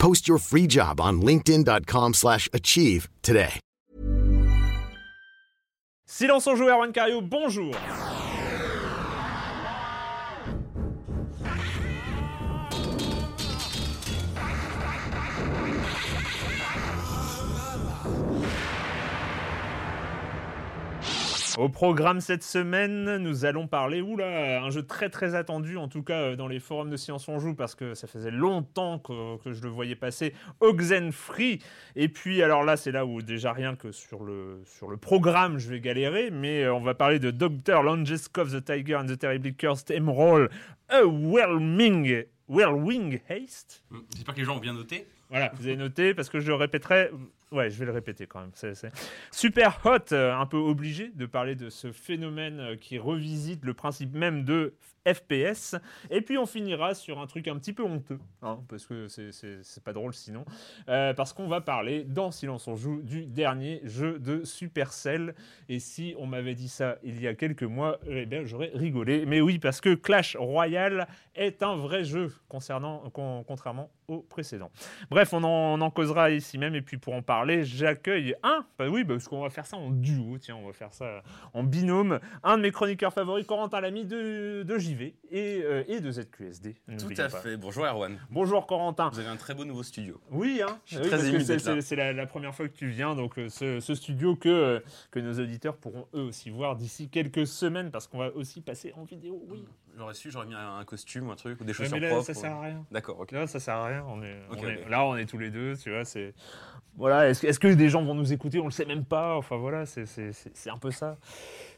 Post your free job on linkedin.com/achieve slash achieve today. Silence en joueur, Juan Cario, bonjour Au programme cette semaine, nous allons parler, oula, un jeu très très attendu, en tout cas euh, dans les forums de Science on Joue, parce que ça faisait longtemps que, que je le voyais passer, Oxenfree. Et puis, alors là, c'est là où déjà rien que sur le, sur le programme, je vais galérer, mais euh, on va parler de Dr. Langeskov, The Tiger and the Terribly Cursed Emerald, A Whirlwing, Whirlwing Haste. J'espère que les gens ont bien noté. Voilà, vous avez noté parce que je répéterai. Ouais, je vais le répéter quand même. C'est super hot, euh, un peu obligé de parler de ce phénomène euh, qui revisite le principe même de FPS. Et puis on finira sur un truc un petit peu honteux, hein, parce que c'est- pas drôle sinon. Euh, parce qu'on va parler dans Silence on joue du dernier jeu de Supercell. Et si on m'avait dit ça il y a quelques mois, eh bien j'aurais rigolé. Mais oui, parce que Clash Royale est un vrai jeu concernant, con- contrairement au précédent. Bref, on en, on en causera ici même. Et puis pour en parler, j'accueille un. Bah oui, parce qu'on va faire ça en duo. Tiens, on va faire ça en binôme. Un de mes chroniqueurs favoris, Corentin Lamy de, de JV et, euh, et de ZQSD. Tout à pas. fait. Bonjour Erwan. Bonjour Corentin. Vous avez un très beau nouveau studio. Oui, hein. Je suis Oui, très parce ému que c'est- la, la première fois que tu viens, donc euh, ce, ce studio que, euh, que nos auditeurs pourront eux aussi voir d'ici quelques semaines, parce qu'on va aussi passer en vidéo. Oui. J'aurais su, j'aurais mis un, un costume ou un truc ou des Ouais, chaussures mais là, propres. ça sert à rien. D'accord, ok. Là, ça sert à rien. On est, Ok, on est- ok. Là, on est tous les deux, tu vois. C'est voilà. Est-ce que, des gens vont nous écouter? On le sait même pas. Enfin voilà, c'est, un peu ça.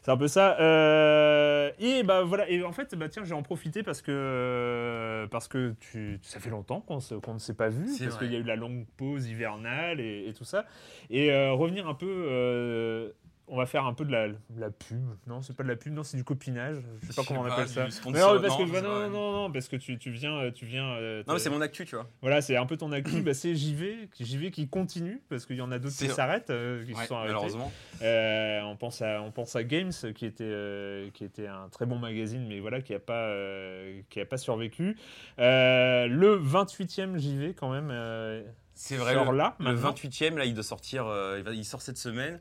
C'est un peu ça. Euh, et bah voilà. Et en fait, bah tiens, j'ai en profité parce que parce que tu, ça fait longtemps qu'on, qu'on ne s'est pas vu, parce qu'il y a eu la longue pause hivernale et, et tout ça. Et euh, revenir un peu. Euh, on va faire un peu de la, la pub. Non, c'est pas de la pub, non, c'est du copinage. Je sais pas comment on appelle ça. non, parce non, que, non, non, non, parce que tu, viens, euh, tu viens. euh, Non, mais c'est mon actu, tu vois. voilà, c'est un peu ton actu. bah, c'est JV, JV qui continue parce qu'il y en a d'autres qui s'arrêtent, euh, qui se Ouais, sont arrêtés. malheureusement. Euh, on pense à, on pense à Games qui était, euh, qui était un très bon magazine, mais voilà, qui a pas, euh, qui a pas survécu. Euh, le 28e JV quand même. euh, C'est vrai. là, le maintenant. 28e, là, il doit sortir. euh, il sort cette semaine.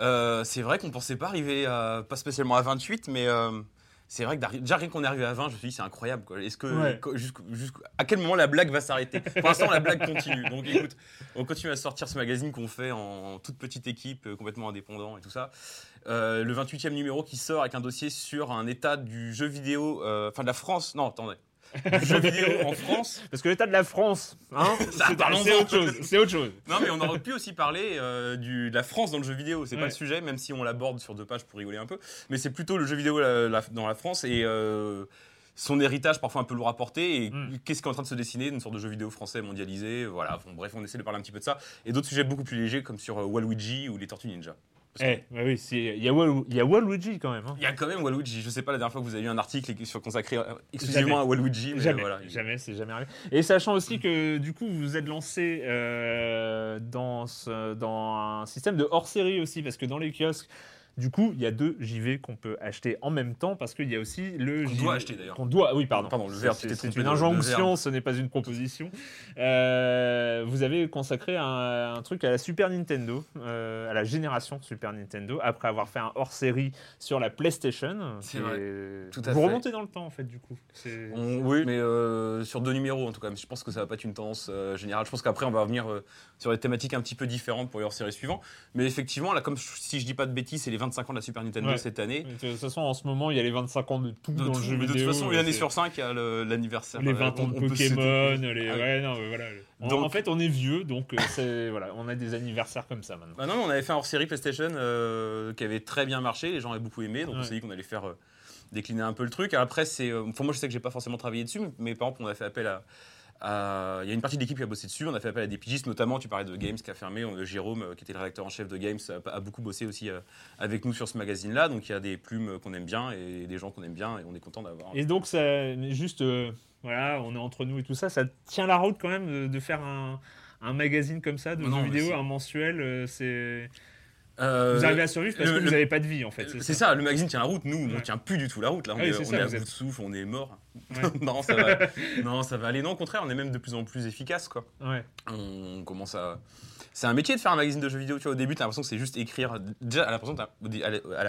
Euh, c'est vrai qu'on pensait pas arriver à, pas spécialement à 28, mais euh, c'est vrai que déjà rien qu'on est arrivé à 20, je me suis dit c'est incroyable. quoi. Est-ce que Ouais. à quel moment la blague va s'arrêter? Pour l'instant, la blague continue. Donc écoute, on continue à sortir ce magazine qu'on fait en, toute petite équipe, euh, complètement indépendant et tout ça. Euh, le 28e numéro qui sort avec un dossier sur un état du jeu vidéo, enfin de la France. Non, attendez. Du jeu vidéo en France. Parce que l'état de la France, hein, Ça, c'est autre chose. C'est autre chose. Non, mais on aurait pu aussi parler euh, du, de la France dans le jeu vidéo. C'est Ouais. pas le sujet, même si on l'aborde sur deux pages pour rigoler un peu. Mais c'est plutôt le jeu vidéo la- la- dans la France et euh, son héritage parfois un peu lourd à porter. Et Mm. qu'est-ce qui est en train de se dessiner Une sorte de jeu vidéo français mondialisé. Voilà. Bon, bref, on essaie de parler un petit peu de ça. Et d'autres sujets beaucoup plus légers comme sur euh, Waluigi ou les Tortues Ninja. Eh, bah oui, il y, a Waluigi, y a Waluigi quand même. Hein. Il y a quand même Waluigi. Je sais pas la dernière fois que vous avez eu un article sur consacré exclusivement à Waluigi. Mais jamais, voilà. jamais, c'est jamais arrivé. Et sachant aussi que du coup, vous vous êtes lancé euh, dans, ce, dans un système de hors-série aussi, parce que dans les kiosques, du coup, il y a deux JV qu'on peut acheter en même temps parce qu'il y a aussi le qu'on doit acheter d'ailleurs. Qu'on doit, oui, pardon. Pardon, le verre. C'est une injonction, ce n'est pas une proposition. Euh, vous avez consacré un, un, truc à la Super Nintendo, euh, à la génération Super Nintendo, après avoir fait un hors-série sur la PlayStation. C'est vrai. Tout à vous remontez dans le temps en fait, du coup. oui, mais euh, sur deux numéros en tout cas. Je pense que ça va pas être une tendance générale. Je pense qu'après on va revenir sur des thématiques un petit peu différentes pour les hors-séries suivantes. Mais effectivement, là, comme si je dis pas de bêtises, c'est les 25 ans de la Super Nintendo Ouais. cette année. De toute façon, en ce moment, il y a les 25 ans de tout De, dans tout- le jeu mais de vidéo. toute façon, une année sur cinq, il y a le- l'anniversaire. les euh, 20 ans on- de Pokémon, les... Ah ouais, non, voilà. Donc- en fait, on est vieux, donc euh, voilà, on a des anniversaires comme ça maintenant. Bah non, on avait fait un hors-série PlayStation euh, qui avait très bien marché, les gens avaient beaucoup aimé, donc on s'est dit qu'on allait faire euh, décliner un peu le truc. Après, c'est, euh, moi je sais que j'ai pas forcément travaillé dessus, mais par exemple, on a fait appel à, à- il y a une partie de l'équipe qui a bossé dessus. On a fait appel à des pigistes, notamment. Tu parlais de Games qui a fermé. euh, Jérôme, euh, qui était le rédacteur en chef de Games, a, a beaucoup bossé aussi euh, avec nous sur ce magazine-là. Donc il y a des plumes qu'on aime bien et des gens qu'on aime bien, et on est content d'avoir. Et donc, ça, juste, euh, voilà, on est entre nous et tout ça, ça tient la route quand même de, de faire un, un magazine comme ça, de Non, jeux vidéo, un mensuel. euh, c'est Euh, vous arrivez à survivre parce le- que vous n'avez pas de vie en fait. C'est ça, le magazine tient la route. Nous, on tient plus du tout la route. Là, on Ah oui, est, c'est on ça, est à bout êtes- de souffle, on est mort. Ouais. non, ça va. non, ça va aller. Non, au contraire, on est même de plus en plus efficace, quoi. Ouais. On commence à. C'est un métier de faire un magazine de jeux vidéo. Tu vois, au début, t'as l'impression que c'est juste écrire. Déjà, à la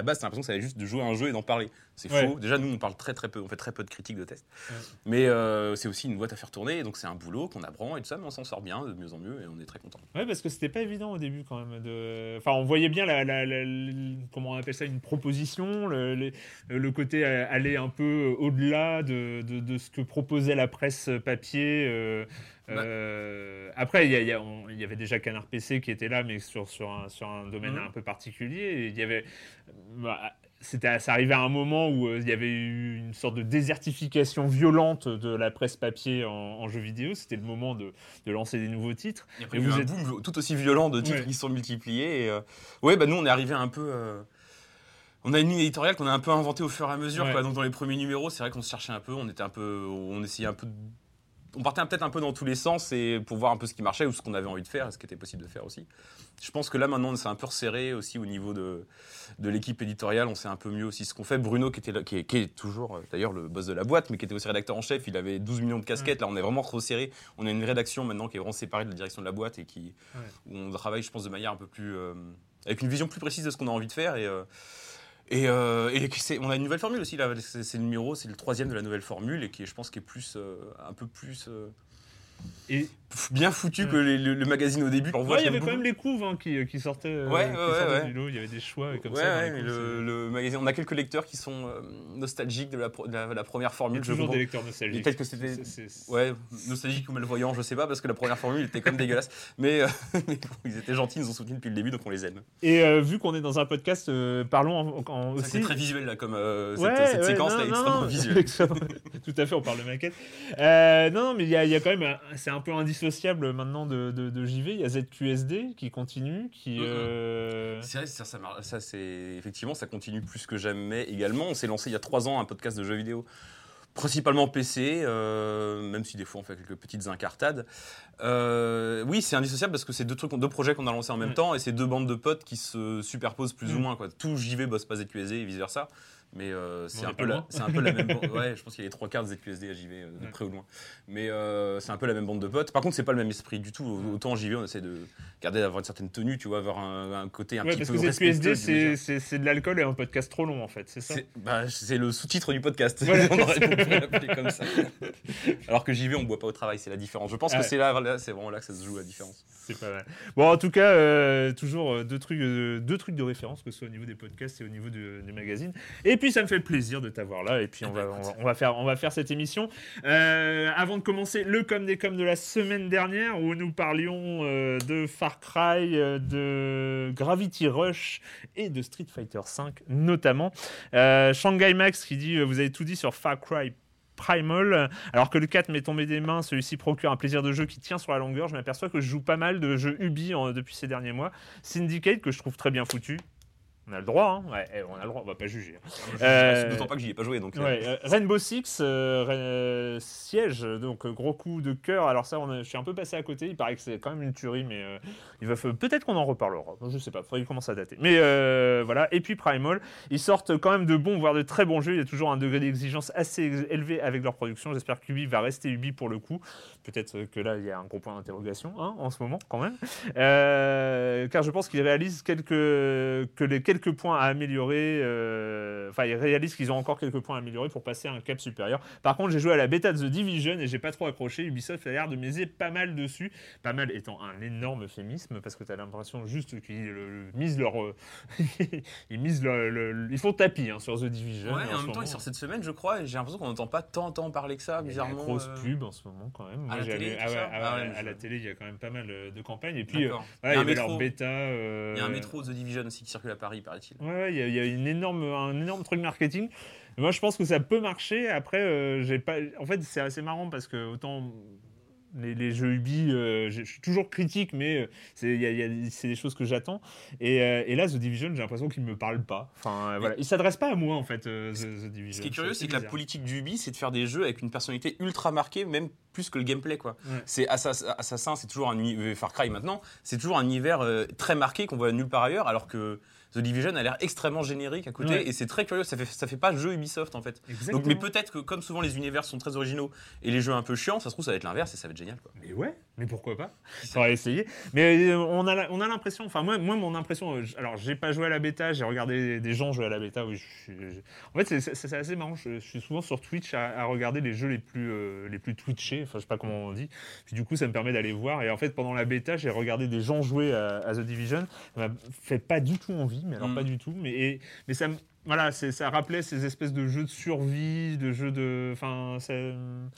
base, t'as l'impression que c'est juste de jouer à un jeu et d'en parler. C'est Ouais. faux. Déjà, nous, on parle très très peu. On fait très peu de critiques de tests. Ouais. Mais euh, c'est aussi une boîte à faire tourner. Donc, c'est un boulot qu'on apprend et tout ça. Mais on s'en sort bien, de mieux en mieux, et on est très content. Ouais, parce que c'était pas évident au début quand même. De... Enfin, on voyait bien la, la- la- la- comment on appelle ça, une proposition, le, le- le côté euh, aller un peu au-delà de, de- de ce que proposait la presse papier. euh. Euh, après, il y, avait déjà Canard PC qui était là, mais sur, sur, un, sur un domaine Mhm. un peu particulier. Il y avait. bah, c'était, ça arrivait à un moment où euh, il y avait eu une sorte de désertification violente de la presse papier en, en jeux vidéo. C'était le moment de, de lancer des nouveaux titres. Et après, Et il y a eu vous un êtes- boom tout aussi violent de titres Ouais. qui sont multipliés. Et, euh, ouais, bah nous, on est arrivé un peu. euh, On a une ligne éditoriale qu'on a un peu inventée au fur et à mesure. Ouais. quoi. Donc dans les premiers numéros, c'est vrai qu'on se cherchait un peu. On était un peu, on essayait un peu. On partait peut-être un peu dans tous les sens et pour voir un peu ce qui marchait ou ce qu'on avait envie de faire et ce qui était possible de faire aussi. Je pense que là maintenant, on s'est un peu resserré aussi au niveau de, de l'équipe éditoriale. On sait un peu mieux aussi ce qu'on fait. Bruno, qui était là, qui est, qui est toujours euh, d'ailleurs le boss de la boîte, mais qui était aussi rédacteur en chef, il avait 12 millions de casquettes. Là, on est vraiment resserré. On a une rédaction maintenant qui est vraiment séparée de la direction de la boîte et qui, Ouais. où on travaille, je pense, de manière un peu plus. euh, avec une vision plus précise de ce qu'on a envie de faire. Et, euh, et, euh, on a une nouvelle formule aussi. Là, c'est, le numéro, c'est le troisième de la nouvelle formule et qui, je pense, qui est plus, euh, un peu plus. Et bien foutu que les- le, le magazine au début. Ouais, il y avait quand même les couves hein, qui, qui sortaient, euh, Ouais, qui ouais, sortaient ouais, du lot. Il y avait des choix comme ça. mais le, le magazine, on a quelques lecteurs qui sont euh, nostalgiques de la, pro- de la, la première c'est- Il y formule. a toujours des lecteurs nostalgiques. peut-être que c'était ouais, nostalgique ou malvoyant, je sais pas, parce que la première formule était comme dégueulasse. Mais, euh, mais ils étaient gentils, ils nous ont soutenus depuis le début, donc on les aime. Et euh, vu qu'on est dans un podcast, parlons en, aussi. C'est très visuel là, comme cette, séquence non, là, non, extrêmement visuelle. Tout à fait, on parle de maquette. Non, mais il y, a- il y a quand même, c'est un peu indissociable maintenant de, de- de JV. Il y a ZQSD qui continue, qui. Euh, C'est vrai, ça, ça, mar- ça, c'est effectivement, ça continue plus que jamais également. On s'est lancé il y a trois ans un podcast de jeux vidéo, principalement PC, euh, même si des fois on fait quelques petites incartades. Euh, oui, c'est indissociable parce que c'est deux trucs, deux projets qu'on a lancés en même Ouais. temps et c'est deux bandes de potes qui se superposent plus ou Mm. moins. Quoi. Tout JV bosse pas ZQSD et vice versa. Mais euh, c'est un, peu la- loin. c'est un peu la même bande. Ouais, je pense qu'il y a les trois quarts de ZQSD à JV, de Ouais. près ou de loin. Mais c'est un peu la même bande de potes. Par contre, c'est pas le même esprit du tout. Autant en JV, on essaie de garder d'avoir une certaine tenue, tu vois, avoir un, un côté un Ouais, petit parce peu que respectueux ZQSD, c'est- de l'alcool et un podcast trop long en fait, c'est ça C'est bah, le sous-titre du podcast. Voilà. l'appeler comme ça. Alors que JV, on boit pas au travail, c'est la différence. Je pense Ouais. que c'est là, là, c'est vraiment là que ça se joue la différence. C'est pas mal. Bon, en tout cas, euh, toujours euh, deux trucs, euh, deux trucs de référence, que ce soit au niveau des podcasts et au niveau de- des magazines. Et puis, ça me fait plaisir de t'avoir là. Et puis, on va, on, écoute. va, on va faire, on va faire cette émission. Euh, avant de commencer, le com des coms de la semaine dernière, où nous parlions de Far Cry, de Gravity Rush et de Street Fighter V, notamment. Shanghai Max qui dit Vous avez tout dit sur Far Cry Primal. Alors que le 4 m'est tombé des mains, celui-ci procure un plaisir de jeu qui tient sur la longueur. Je m'aperçois que je joue pas mal de jeux Ubi depuis ces derniers mois. Syndicate, que je trouve très bien foutu. On a le droit, hein. Ouais, eh, on a le droit, on va pas juger. Euh, D'autant pas que j'y ai pas joué. Donc, euh. ouais, euh, Rainbow Six, euh, siège, donc gros coup de cœur. Alors ça, on a- je suis un peu passé à côté. Il paraît que c'est quand même une tuerie, mais il va peut-être qu'on en reparlera. Je sais pas, faudrait qu'il commence à dater. Mais voilà. Et puis Primal, ils sortent quand même de bons, voire de très bons jeux. Il y a toujours un degré d'exigence assez élevé avec leur production. J'espère qu'Ubi va rester Ubi pour le coup. Peut-être que là, il y a un gros point d'interrogation hein, en ce moment, quand même. Euh, car je pense qu'ils réalisent quelques, que les quelques points à améliorer. euh, Enfin, ils réalisent qu'ils ont encore quelques points à améliorer pour passer à un cap supérieur. Par contre, j'ai joué à la bêta de The Division et j'ai pas trop accroché. Ubisoft a l'air de miser pas mal dessus. Pas mal étant un énorme euphémisme parce que tu as l'impression juste qu'ils euh, misent leur. euh, ils misent le, le- Ils font tapis hein, sur The Division. Ouais, et en même temps, moment. il sort cette semaine, je crois, et j'ai l'impression qu'on n'entend pas tant, tant parler que ça, Il y a bizarrement. une grosse pub en ce moment quand même. À la télé, à la il y a quand même pas mal euh, de campagnes. Et puis, euh, voilà, Il y a il y un leur métro. bêta. euh, Il y a un métro The Division aussi qui circule à Paris, paraît-il. Ouais, ouais, il y, a- il y a une énorme, un énorme truc marketing. Moi, je pense que ça peut marcher. Après, j'ai pas. En fait, c'est assez marrant parce que autant les, les jeux Ubi, euh, je suis toujours critique, mais euh, c'est des choses que j'attends. Et, euh, et là, The Division, j'ai l'impression qu'il me parle pas. Enfin, voilà, il s'adresse pas à moi en fait. The, The Division. Ce qui est curieux, c'est que la politique du Ubi, c'est de faire des jeux avec une personnalité ultra marquée, même plus que le gameplay, quoi. Ouais. C'est Assass- Assassin, c'est toujours un Far Cry maintenant, c'est toujours un univers très marqué qu'on voit nulle part ailleurs, alors que The Division a l'air extrêmement générique à côté, Ouais. et c'est très curieux. Ça fait, ça fait pas jeu Ubisoft en fait. Exactement. Donc, mais peut-être que comme souvent les univers sont très originaux et les jeux un peu chiants, ça se trouve ça va être l'inverse et ça va être génial, quoi. Mais ouais, mais pourquoi pas? On va essayer. Mais euh, on a, la- on a l'impression, enfin moi, moi mon impression, euh, alors j'ai pas joué à la bêta, j'ai regardé des gens jouer à la bêta. Oui, je suis- je- en fait c'est- assez marrant. Je, je suis souvent sur Twitch à, à regarder les jeux les plus euh, les plus twitchés. Enfin je sais pas comment on dit. Puis du coup ça me permet d'aller voir. Et en fait pendant la bêta j'ai regardé des gens jouer à, à The Division. Ça m'a fait pas du tout envie, mais alors Mm. pas du tout. Mais et- mais ça me voilà, ça rappelait ces espèces de jeux de survie, de jeux de, enfin, Je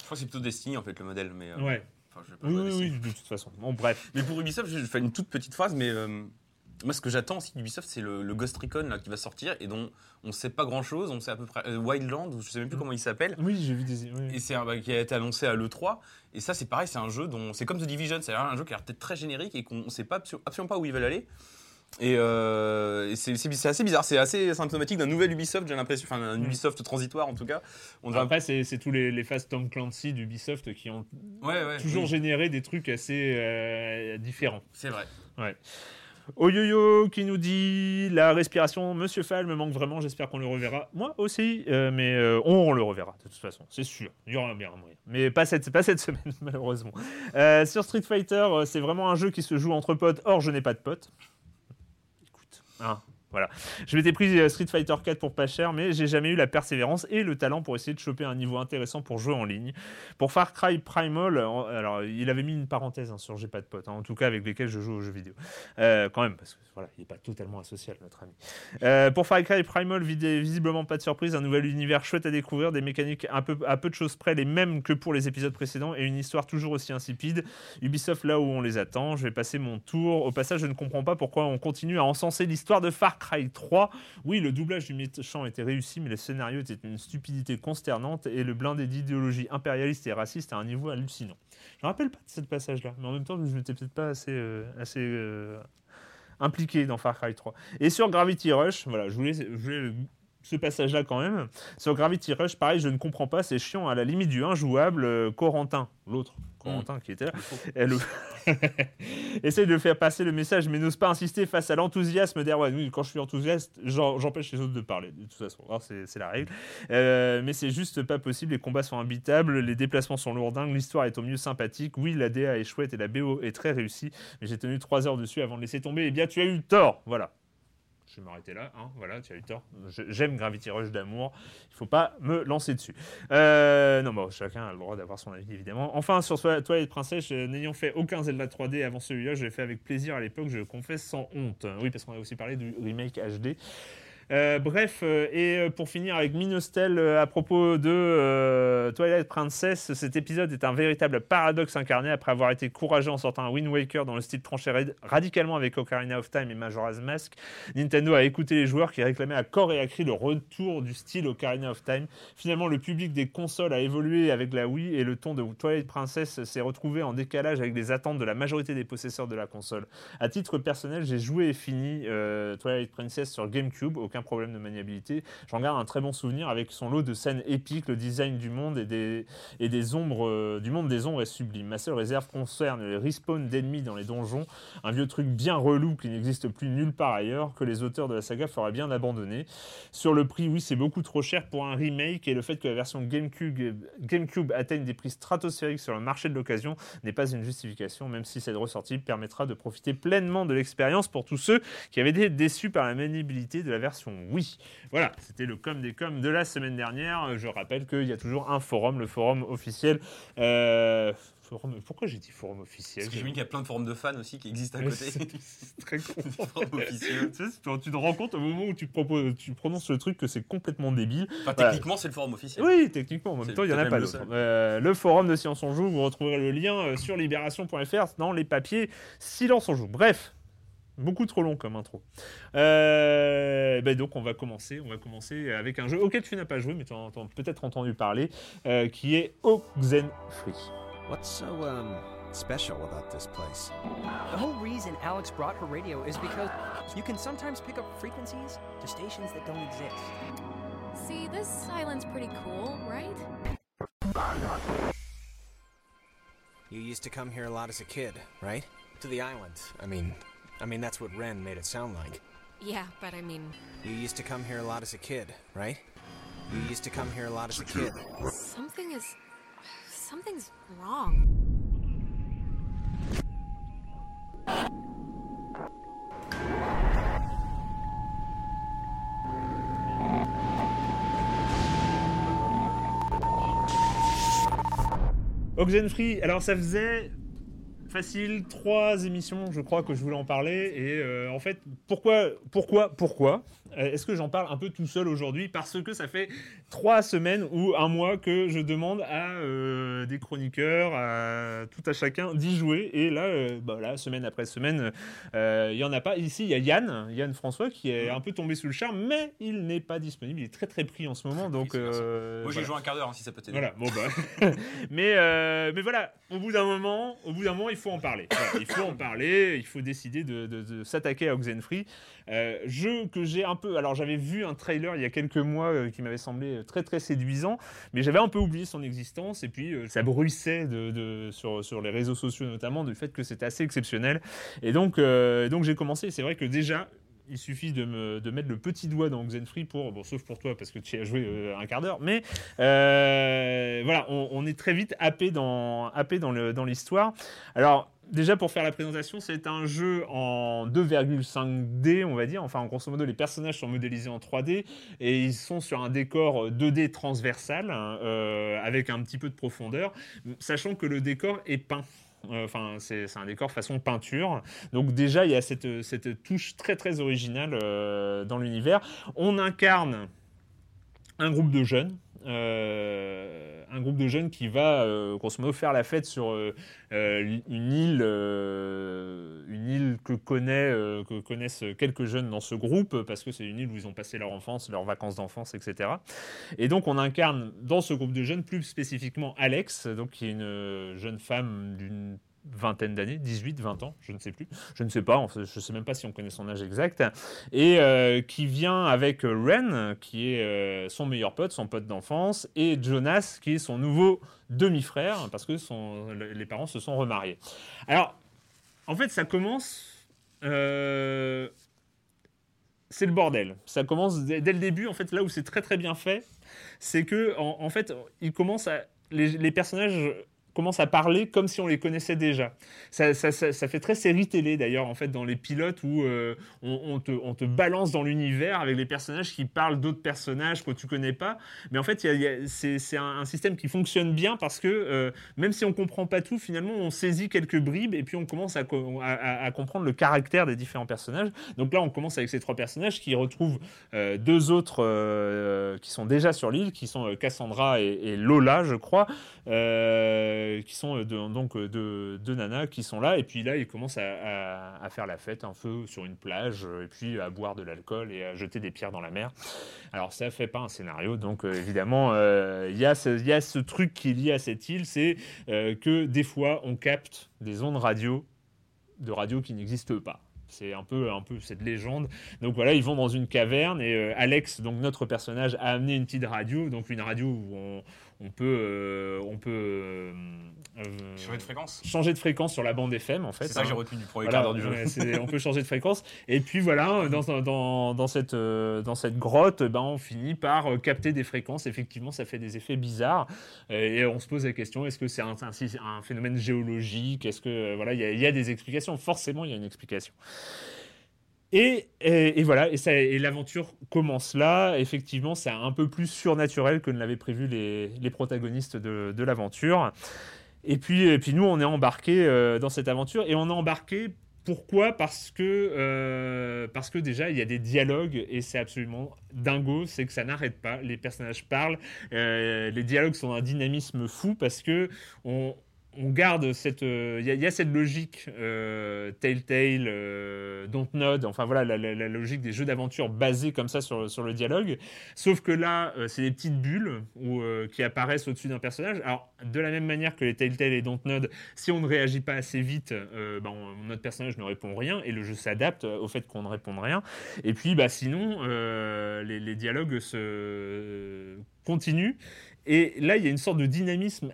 crois que c'est plutôt Destiny en fait le modèle, mais. euh, ouais. je pas Oui, oui, de toute façon. Bon, bref. Mais pour Ubisoft, je fais une toute petite phrase, mais euh, moi, ce que j'attends aussi d'Ubisoft, c'est le, le Ghost Recon là, qui va sortir et dont on sait pas grand chose. On sait à peu près. euh, Wildland, ou je sais même plus Mm. comment il s'appelle. Oui, j'ai vu des. oui. Et c'est un- bah, qui a été annoncé à l'E3. Et ça, c'est pareil, c'est un jeu dont. C'est comme The Division, c'est un jeu qui a l'air peut-être très générique et qu'on ne sait pas, absolu- absolument pas où ils veulent aller. Et, euh, et c'est assez bizarre, c'est assez symptomatique d'un nouvel Ubisoft, j'ai l'impression, enfin un Mm. Ubisoft transitoire en tout cas. On Après, c'est c'est tous les, les phases Tom Clancy d'Ubisoft qui ont Ouais, ouais, toujours oui, généré des trucs assez euh, différents. c'est vrai. Oyoyo qui nous dit la respiration, Monsieur Fall me manque vraiment, j'espère qu'on le reverra. Moi aussi, euh, mais euh, on, le reverra de toute façon, c'est sûr. Il y aura bien un moyen. Mais pas cette, pas cette semaine, malheureusement. Euh, sur Street Fighter, c'est vraiment un jeu qui se joue entre potes. Or, je n'ai pas de potes. Écoute, hein, voilà. Je m'étais pris euh, Street Fighter 4 pour pas cher, mais j'ai jamais eu la persévérance et le talent pour essayer de choper un niveau intéressant pour jouer en ligne. Pour Far Cry Primal, alors il avait mis une parenthèse hein, sur j'ai pas de potes, hein, en tout cas avec lesquels je joue aux jeux vidéo. Euh, quand même, parce que voilà, il n'est pas totalement asocial, notre ami. Euh, pour Far Cry Primal, visiblement pas de surprise, un nouvel univers chouette à découvrir, des mécaniques un peu, à peu de choses près les mêmes que pour les épisodes précédents et une histoire toujours aussi insipide. Ubisoft là où on les attend. Je vais passer mon tour. Au passage, je ne comprends pas pourquoi on continue à encenser l'histoire de Far Cry 3. Oui, le doublage du méchant était réussi, mais le scénario était une stupidité consternante et le blindé d'idéologie impérialiste et raciste à un niveau hallucinant. Je me rappelle pas de ce passage-là, mais en même temps, je n'étais peut-être pas assez, euh, euh, impliqué dans Far Cry 3. Et sur Gravity Rush, voilà, je voulais, je voulais ce passage-là quand même. Sur Gravity Rush, pareil, je ne comprends pas, c'est chiant, à la limite du injouable. euh, Corentin, l'autre, Corentin qui était là, elle essaye de faire passer le message, mais n'ose pas insister face à l'enthousiasme d'Erwan. Oui, quand je suis enthousiaste, j'empêche les autres de parler, de toute façon. C'est la règle. Euh, mais c'est juste pas possible, les combats sont imbitables, les déplacements sont lourdingues, l'histoire est au mieux sympathique. Oui, la DA est chouette et la BO est très réussie, mais j'ai tenu trois heures dessus avant de laisser tomber. Eh bien, tu as eu tort, voilà. Je vais m'arrêter là, hein, voilà, tu as eu tort. J'aime Gravity Rush d'amour, il faut pas me lancer dessus. Euh, non, bon, chacun a le droit d'avoir son avis, évidemment. Enfin, sur Twi- Twilight Princess, n'ayant fait aucun Zelda 3D avant celui-là, je l'ai fait avec plaisir à l'époque, je confesse sans honte. Oui, parce qu'on a aussi parlé du remake HD. Euh, bref, euh, et euh, pour finir avec Minostel à propos de Twilight Princess, cet épisode est un véritable paradoxe incarné après avoir été courageux en sortant un Wind Waker dans le style tranché radicalement avec Ocarina of Time et Majora's Mask. Nintendo a écouté les joueurs qui réclamaient à corps et à cri le retour du style Ocarina of Time. Finalement, le public des consoles a évolué avec la Wii et le ton de Twilight Princess s'est retrouvé en décalage avec les attentes de la majorité des possesseurs de la console. À titre personnel, j'ai joué et fini Twilight Princess sur GameCube, aucun problème de maniabilité. J'en garde un très bon souvenir avec son lot de scènes épiques, le design du monde et des, et des ombres, euh, du monde des ombres est sublime. Ma seule réserve concerne les respawns d'ennemis dans les donjons, un vieux truc bien relou qui n'existe plus nulle part ailleurs, que les auteurs de la saga feraient bien abandonner. Sur le prix, oui, c'est beaucoup trop cher pour un remake et le fait que la version GameCube, GameCube atteigne des prix stratosphériques sur le marché de l'occasion n'est pas une justification, même si cette ressortie permettra de profiter pleinement de l'expérience pour tous ceux qui avaient été déçus par la maniabilité de la version oui. Voilà, c'était le com des com de la semaine dernière. Je rappelle qu'il y a toujours un forum, le forum officiel. Euh, pourquoi j'ai dit forum officiel? Parce que j'ai vu qu'il y a plein de forums de fans aussi qui existent à côté. C'est très con. tu, te rends compte au moment où tu, proposes, tu prononces le truc que c'est complètement débile. techniquement, c'est le forum officiel. Oui, techniquement. En même temps, il n'y en a pas d'autre. Euh, le forum de Silence on Joue, vous retrouverez le lien euh, sur libération.fr dans les papiers Silence on Joue. Bref, Beaucoup trop long comme intro. Euh, ben donc on va commencer, on va commencer avec un jeu auquel tu n'as pas joué, mais tu as, peut-être entendu parler, euh, qui est Oxenfree. What's so um, special about this place? The whole reason Alex brought her radio is because you can sometimes pick up frequencies to stations that don't exist. See, this island's pretty cool, right? You used to come here a lot as a kid, right? To the island. I mean, I mean, that's what Ren made it sound like. Yeah, but I mean... You used to come here a lot as a kid, right? You used to come here a lot as a kid. Something is... Something's wrong. Oxenfree, alors ça faisait facile, trois émissions, je crois que je voulais en parler. Et euh, en fait, pourquoi, pourquoi, pourquoi euh, Est-ce que j'en parle un peu tout seul aujourd'hui? Parce que ça fait trois semaines ou un mois que je demande à euh, des chroniqueurs, à tout à chacun d'y jouer. Et là, bah, semaine après semaine, il y en a pas. Ici, il y a Yann, Yann François, qui est un peu tombé sous le charme, mais il n'est pas disponible. Il est très très pris en ce moment. Donc, moi, j'ai joué un quart d'heure, hein, si ça peut t'aider. Voilà. Bon bah. mais mais voilà. Au bout d'un moment, au bout d'un moment, il faut en parler. il faut en parler, il faut décider de, s'attaquer à Oxenfree. Euh, jeu que j'ai un peu. Alors, j'avais vu un trailer il y a quelques mois euh, qui m'avait semblé très très séduisant, mais j'avais un peu oublié son existence et puis euh, ça bruissait de, sur, sur les réseaux sociaux notamment du fait que c'était assez exceptionnel. Et donc, donc j'ai commencé. C'est vrai que déjà, il suffit de, me, de, mettre le petit doigt dans Oxenfree pour, bon, sauf pour toi parce que tu y as joué euh, un quart d'heure, mais euh, voilà, on, est très vite happé dans, l'histoire. Alors, déjà pour faire la présentation, c'est un jeu en 2,5D, on va dire. Enfin, en grosso modo, les personnages sont modélisés en 3D et ils sont sur un décor 2D transversal hein, euh, avec un petit peu de profondeur, sachant que le décor est peint. Euh, enfin, c'est un décor façon peinture. Donc déjà, il y a cette, touche très très originale euh, dans l'univers. On incarne un groupe de jeunes. Euh, un groupe de jeunes qui va, euh, grosso modo, faire la fête sur euh, euh, une île, une île que, connaît, que connaissent quelques jeunes dans ce groupe, parce que c'est une île où ils ont passé leur enfance, leurs vacances d'enfance, etc. Et donc, on incarne dans ce groupe de jeunes, plus spécifiquement Alex, donc qui est une jeune femme d'une vingtaine d'années, 18, 20 ans, je ne sais plus, je ne sais pas, je ne sais même pas si on connaît son âge exact, et euh, qui vient avec Ren, qui est euh, son meilleur pote, son pote d'enfance, et Jonas, qui est son nouveau demi-frère, parce que les parents se sont remariés. Alors, en fait, ça commence... Euh, c'est le bordel. Ça commence dès, le début, en fait, là où c'est très très bien fait, c'est que, en, fait, il commence à... les personnages commence à parler comme si on les connaissait déjà. Ça, fait très série télé d'ailleurs, en fait, dans les pilotes où euh, on, te, balance dans l'univers avec les personnages qui parlent d'autres personnages que tu connais pas. Mais en fait, c'est un, système qui fonctionne bien parce que euh, même si on comprend pas tout, finalement, on saisit quelques bribes et puis on commence à, co- à- à- à comprendre le caractère des différents personnages. Donc là, on commence avec ces trois personnages qui retrouvent euh, deux autres qui sont déjà sur l'île, qui sont Cassandra et, Lola, je crois, qui sont euh, de- donc euh, deux nanas qui sont là. Et puis là, ils commencent à, faire la fête un peu sur une plage, euh, et puis à boire de l'alcool et à jeter des pierres dans la mer. Alors ça fait pas un scénario, donc euh, évidemment, euh, il y, a ce- truc qui est lié à cette île, c'est euh, que des fois, on capte des ondes radio, de radio qui n'existent pas. C'est un peu, un peu cette légende. Donc voilà, ils vont dans une caverne et euh, Alex, donc notre personnage, a amené une petite radio, donc une radio où on, on peut, euh, on peut euh, euh, Changer de fréquence. changer de fréquence sur la bande FM en fait. C'est ça que hein. j'ai retenu du premier Voilà, quart d'heure du jeu. on peut changer de fréquence. Et puis voilà, dans, dans, dans, cette, dans cette grotte, ben, on finit par capter des fréquences. Effectivement, ça fait des effets bizarres. Et on se pose la question est-ce que c'est un, un, un phénomène géologique? Est-ce que voilà, il y, a- il y a des explications Forcément, il y a une explication. Et, voilà, et, l'aventure commence là. Effectivement, c'est un peu plus surnaturel que ne l'avaient prévu les, protagonistes de, l'aventure. Et puis, nous, on est embarqué euh, dans cette aventure et on est embarqué. Pourquoi? Parce que euh, parce que déjà il y a des dialogues et c'est absolument dingo, c'est que ça n'arrête pas. Les personnages parlent, euh, les dialogues sont d'un dynamisme fou parce que on, on garde cette, euh, il il y a cette logique euh, Telltale, euh, Dontnod, enfin voilà la, logique des jeux d'aventure basés comme ça sur, sur le dialogue. Sauf que là, euh, c'est des petites bulles euh, qui apparaissent au-dessus d'un personnage. Alors de la même manière que les Telltale et Dontnod, si on ne réagit pas assez vite, euh, on- notre personnage ne répond rien et le jeu s'adapte au fait qu'on ne réponde rien. Et puis bah sinon, euh, les, les dialogues se continuent. Et là, il y a une sorte de dynamisme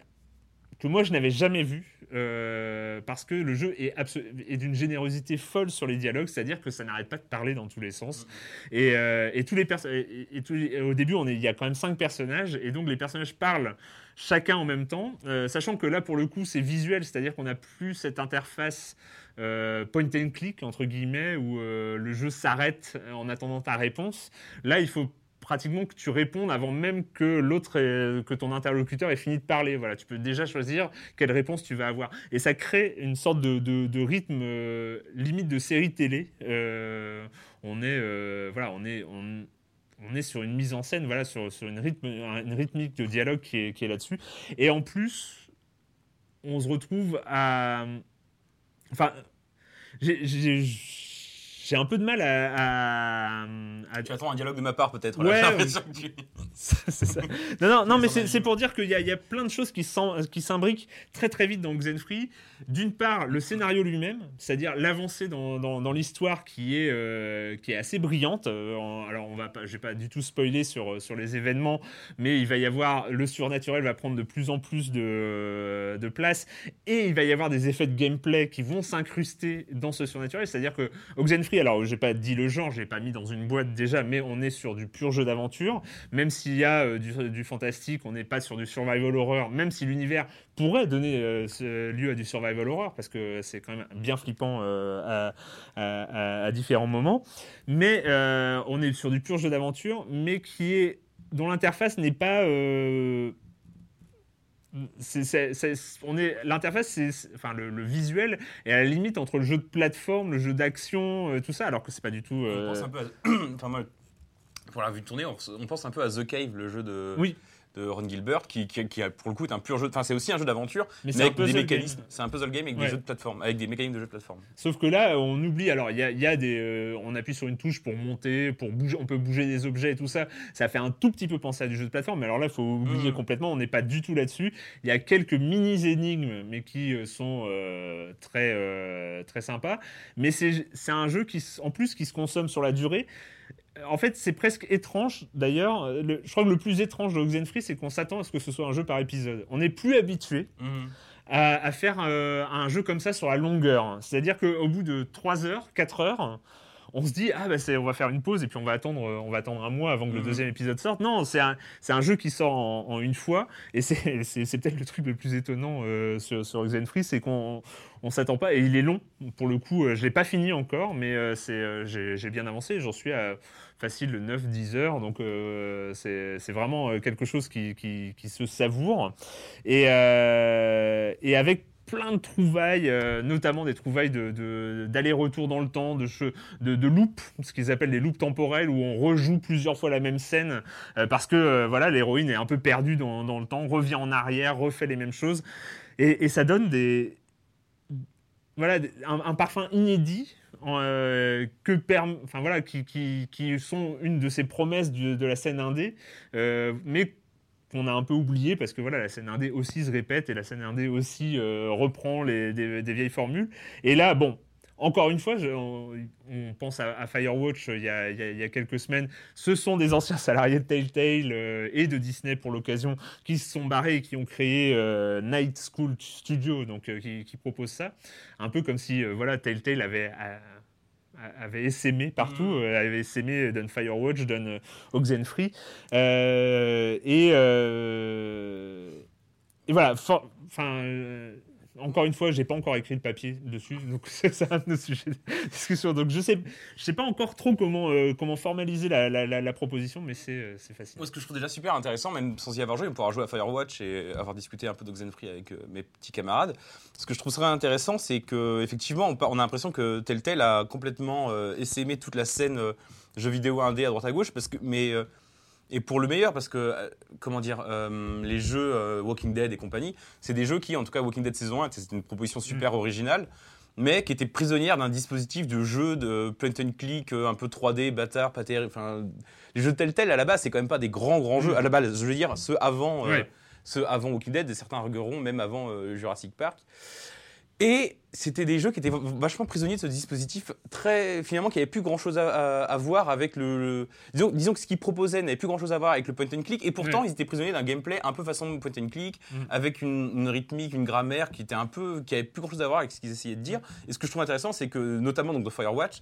que moi je n'avais jamais vu euh, parce que le jeu est, d'une générosité folle sur les dialogues, c'est-à-dire que ça n'arrête pas de parler dans tous les sens. Et, euh, et tous les perso- et, et tous les- et au début, on est, il y a quand même cinq personnages et donc les personnages parlent chacun en même temps, euh, sachant que là pour le coup c'est visuel, c'est-à-dire qu'on n'a plus cette interface euh, point and click entre guillemets où euh, le jeu s'arrête en attendant ta réponse. Là, il faut pratiquement que tu répondes avant même que l'autre, que ton interlocuteur ait fini de parler. Voilà, tu peux déjà choisir quelle réponse tu vas avoir. Et ça crée une sorte de, rythme euh, limite de série télé. Euh, on est, euh, voilà, on est, on est sur une mise en scène, voilà, sur, sur une, rythme, une rythmique de dialogue qui est, qui est là-dessus. Et en plus, on se retrouve à, enfin, j'ai- j'ai j'ai un peu de mal à, à- à- Tu attends un dialogue de ma part peut-être. Ouais, là, j'ai ouais. l'impression que tu- c'est ça. Non, non, non mais c'est pour dire qu'il y, y a plein de choses qui s'imbriquent très très vite dans Xenfree. D'une part, le scénario lui-même, c'est-à-dire l'avancée dans, dans- dans l'histoire qui, est, euh, qui est assez brillante. Euh, alors, on va pas, je vais pas du tout spoiler sur, sur les événements, mais il va y avoir le surnaturel va prendre de plus en plus de, de place et il va y avoir des effets de gameplay qui vont s'incruster dans ce surnaturel. C'est-à-dire que Oxenfree, alors j'ai pas dit le genre, je l'ai pas mis dans une boîte déjà, mais on est sur du pur jeu d'aventure. Même s'il y a euh, du, fantastique, on n'est pas sur du survival horror, même si l'univers pourrait donner euh, lieu à du survival horror, parce que c'est quand même bien flippant euh, à, à- différents moments. Mais on est sur du pur jeu d'aventure, mais qui est dont l'interface n'est pas euh, c'est- c'est- c'est- on est l'interface c'est enfin le, le visuel est à la limite entre le jeu de plateforme le jeu d'action euh, tout ça alors que c'est pas du tout On euh, pense un peu à... enfin, moi, pour la vue de tournée, on, on pense un peu à The Cave, le jeu de, Oui. De Ron Gilbert, qui, qui, qui a pour le coup est un pur jeu. Enfin, c'est aussi un jeu d'aventure, mais mais, c'est un avec des puzzle mécanismes. game. C'est un puzzle game avec Ouais. des jeux de plateforme, avec des mécanismes de jeux de plateforme. Sauf que là, on oublie. Alors, il y a, y a des. euh, on appuie sur une touche pour monter, pour bouger. On peut bouger des objets et tout ça. Ça fait un tout petit peu penser à du jeu de plateforme. Mais alors là, il faut oublier Mhm. complètement. On n'est pas du tout là-dessus. Il y a quelques mini énigmes, mais qui euh, sont euh, très euh, très sympas. Mais c'est c'est un jeu qui, en plus, qui se consomme sur la durée. En fait, c'est presque étrange. D'ailleurs, euh, je crois que le plus étrange de Oxenfree, c'est qu'on s'attend à ce que ce soit un jeu par épisode. On n'est plus habitué à, à faire euh, un jeu comme ça sur la longueur. C'est-à-dire qu'au bout de 3 heures, 4 heures, on se dit ah bah c'est on va faire une pause et puis on va attendre on va attendre un mois avant que le Mhm. deuxième épisode sorte. Non, c'est un c'est un jeu qui sort en, en une fois et c'est peut-être le truc le plus étonnant euh, sur sur Oxenfree, c'est qu'on on s'attend pas et il est long pour le coup. euh, je l'ai pas fini encore, mais euh, c'est euh, j'ai bien avancé. J'en suis à facile de 9-10 heures, donc euh, c'est vraiment euh, quelque chose qui, qui, qui se savoure et euh, et avec plein de trouvailles, euh, notamment des trouvailles d'aller-retour dans le temps, de, de, loops, ce qu'ils appellent les loops temporels, où on rejoue plusieurs fois la même scène, euh, parce que euh, voilà, l'héroïne est un peu perdue dans, le temps, revient en arrière, refait les mêmes choses, et, ça donne des, voilà, un, parfum inédit. euh, que enfin voilà, qui, sont une de ces promesses de la scène indé, euh, mais qu'on a un peu oublié parce que voilà la scène indé aussi se répète et la scène indé aussi euh, reprend les, des, vieilles formules. Et là bon encore une fois je- on, pense à, Firewatch euh, il y, a, quelques semaines. Ce sont des anciens salariés de Telltale euh, et de Disney pour l'occasion qui se sont barrés et qui ont créé Night School Studio donc qui, qui propose ça. Un peu comme si voilà Telltale avait avait essaimé partout, Mhm. euh, avait essaimé dans Firewatch, dans euh, Oxenfree. Euh, et, euh, et voilà, enfin, euh, encore une fois, j'ai pas encore écrit le papier dessus, donc c'est un autre sujet de discussion. Donc je sais, je sais pas encore trop comment, euh, comment formaliser la, la, la- proposition, mais c'est euh, facile. Moi, ce que je trouve déjà super intéressant, même sans y avoir joué, on pourra jouer à Firewatch et avoir discuté un peu d'Oxenfree avec euh, mes petits camarades. Ce que je trouve très intéressant, c'est que effectivement, on, a l'impression que Telltale a complètement euh, essaimé toute la scène jeux vidéo indé à droite à gauche, parce que, mais et pour le meilleur, parce que euh, comment dire, euh, les jeux euh, Walking Dead et compagnie, c'est des jeux qui, en tout cas Walking Dead saison 1, c'était une proposition super originale. Mais qui étaient prisonnières d'un dispositif de jeu de point and click un peu 3D, bâtard, pas terrible. Enfin, les jeux Telltale à la base, c'est quand même pas des grands grands jeux. À la base, je veux dire, ceux avant, euh, ceux avant Walking Dead, et certains regarderont même avant Jurassic Park. Et c'était des jeux qui étaient vachement prisonniers de ce dispositif, très finalement qui avait plus grand chose à, à- à voir avec le. le- disons, disons que ce qu'ils proposaient n'avait plus grand chose à voir avec le point and click, et pourtant Ouais. ils étaient prisonniers d'un gameplay un peu façon point and click, Mm. avec une, une rythmique, une grammaire qui était un peu, qui avait plus grand chose à voir avec ce qu'ils essayaient de dire. Et ce que je trouve intéressant, c'est que notamment donc dans Firewatch.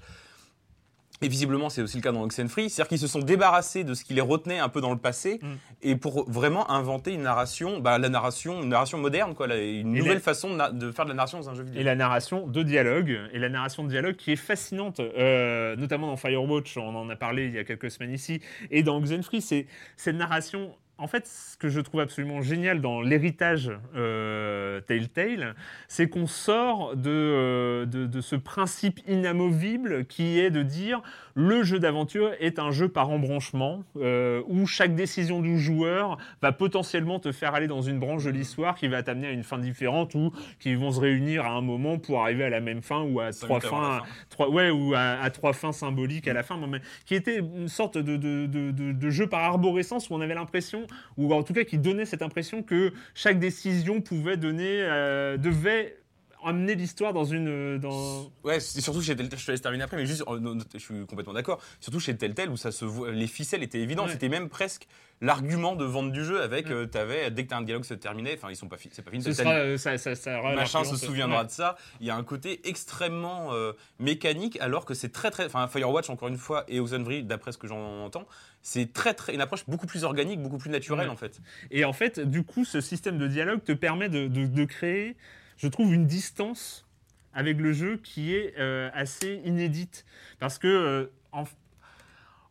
Et visiblement, c'est aussi le cas dans Oxenfree, c'est-à-dire qu'ils se sont débarrassés de ce qui les retenait un peu dans le passé, Mm. et pour vraiment inventer une narration, bah, la narration, une narration moderne, quoi, une Et nouvelle façon de faire de la narration dans un jeu vidéo. Et la narration de dialogue, et la narration de dialogue qui est fascinante, euh, notamment dans Firewatch, on en a parlé il y a quelques semaines ici, et dans Oxenfree, c'est cette narration. En fait, ce que je trouve absolument génial dans l'héritage euh, Telltale, c'est qu'on sort de, euh, de, de ce principe inamovible qui est de dire le jeu d'aventure est un jeu par embranchement, euh, où chaque décision du joueur va potentiellement te faire aller dans une branche de l'histoire qui va t'amener à une fin différente ou qui vont se réunir à un moment pour arriver à la même fin ou à trois fins, fin. trois, ouais, ou à, à trois fins symboliques à la fin, mais qui était une sorte de, de, de, de- de jeu par arborescence où on avait l'impression, ou en tout cas qui donnait cette impression que chaque décision pouvait donner, euh, devait amener l'histoire dans une, dans, Ouais, surtout chez Telltale, je te laisse terminer après, mais juste, euh, non, je suis complètement d'accord. Surtout chez Telltale où ça se voit, les ficelles étaient évidentes. Ouais. C'était même presque l'argument de vente du jeu avec, euh, t'avais, dès que t'as un dialogue se terminait, enfin, ils sont pas, c'est pas fini. ce sera, euh, ça, ça, ça aura Machin se souviendra Ouais. de ça. Il y a un côté extrêmement euh, mécanique, alors que c'est très très. Enfin, Firewatch encore une fois et Oxenfree, d'après ce que j'en entends, c'est très très une approche beaucoup plus organique, beaucoup plus naturelle en fait. Et en fait, du coup, ce système de dialogue te permet de, de- de créer, je trouve, une distance avec le jeu qui est euh, assez inédite. Parce que, euh,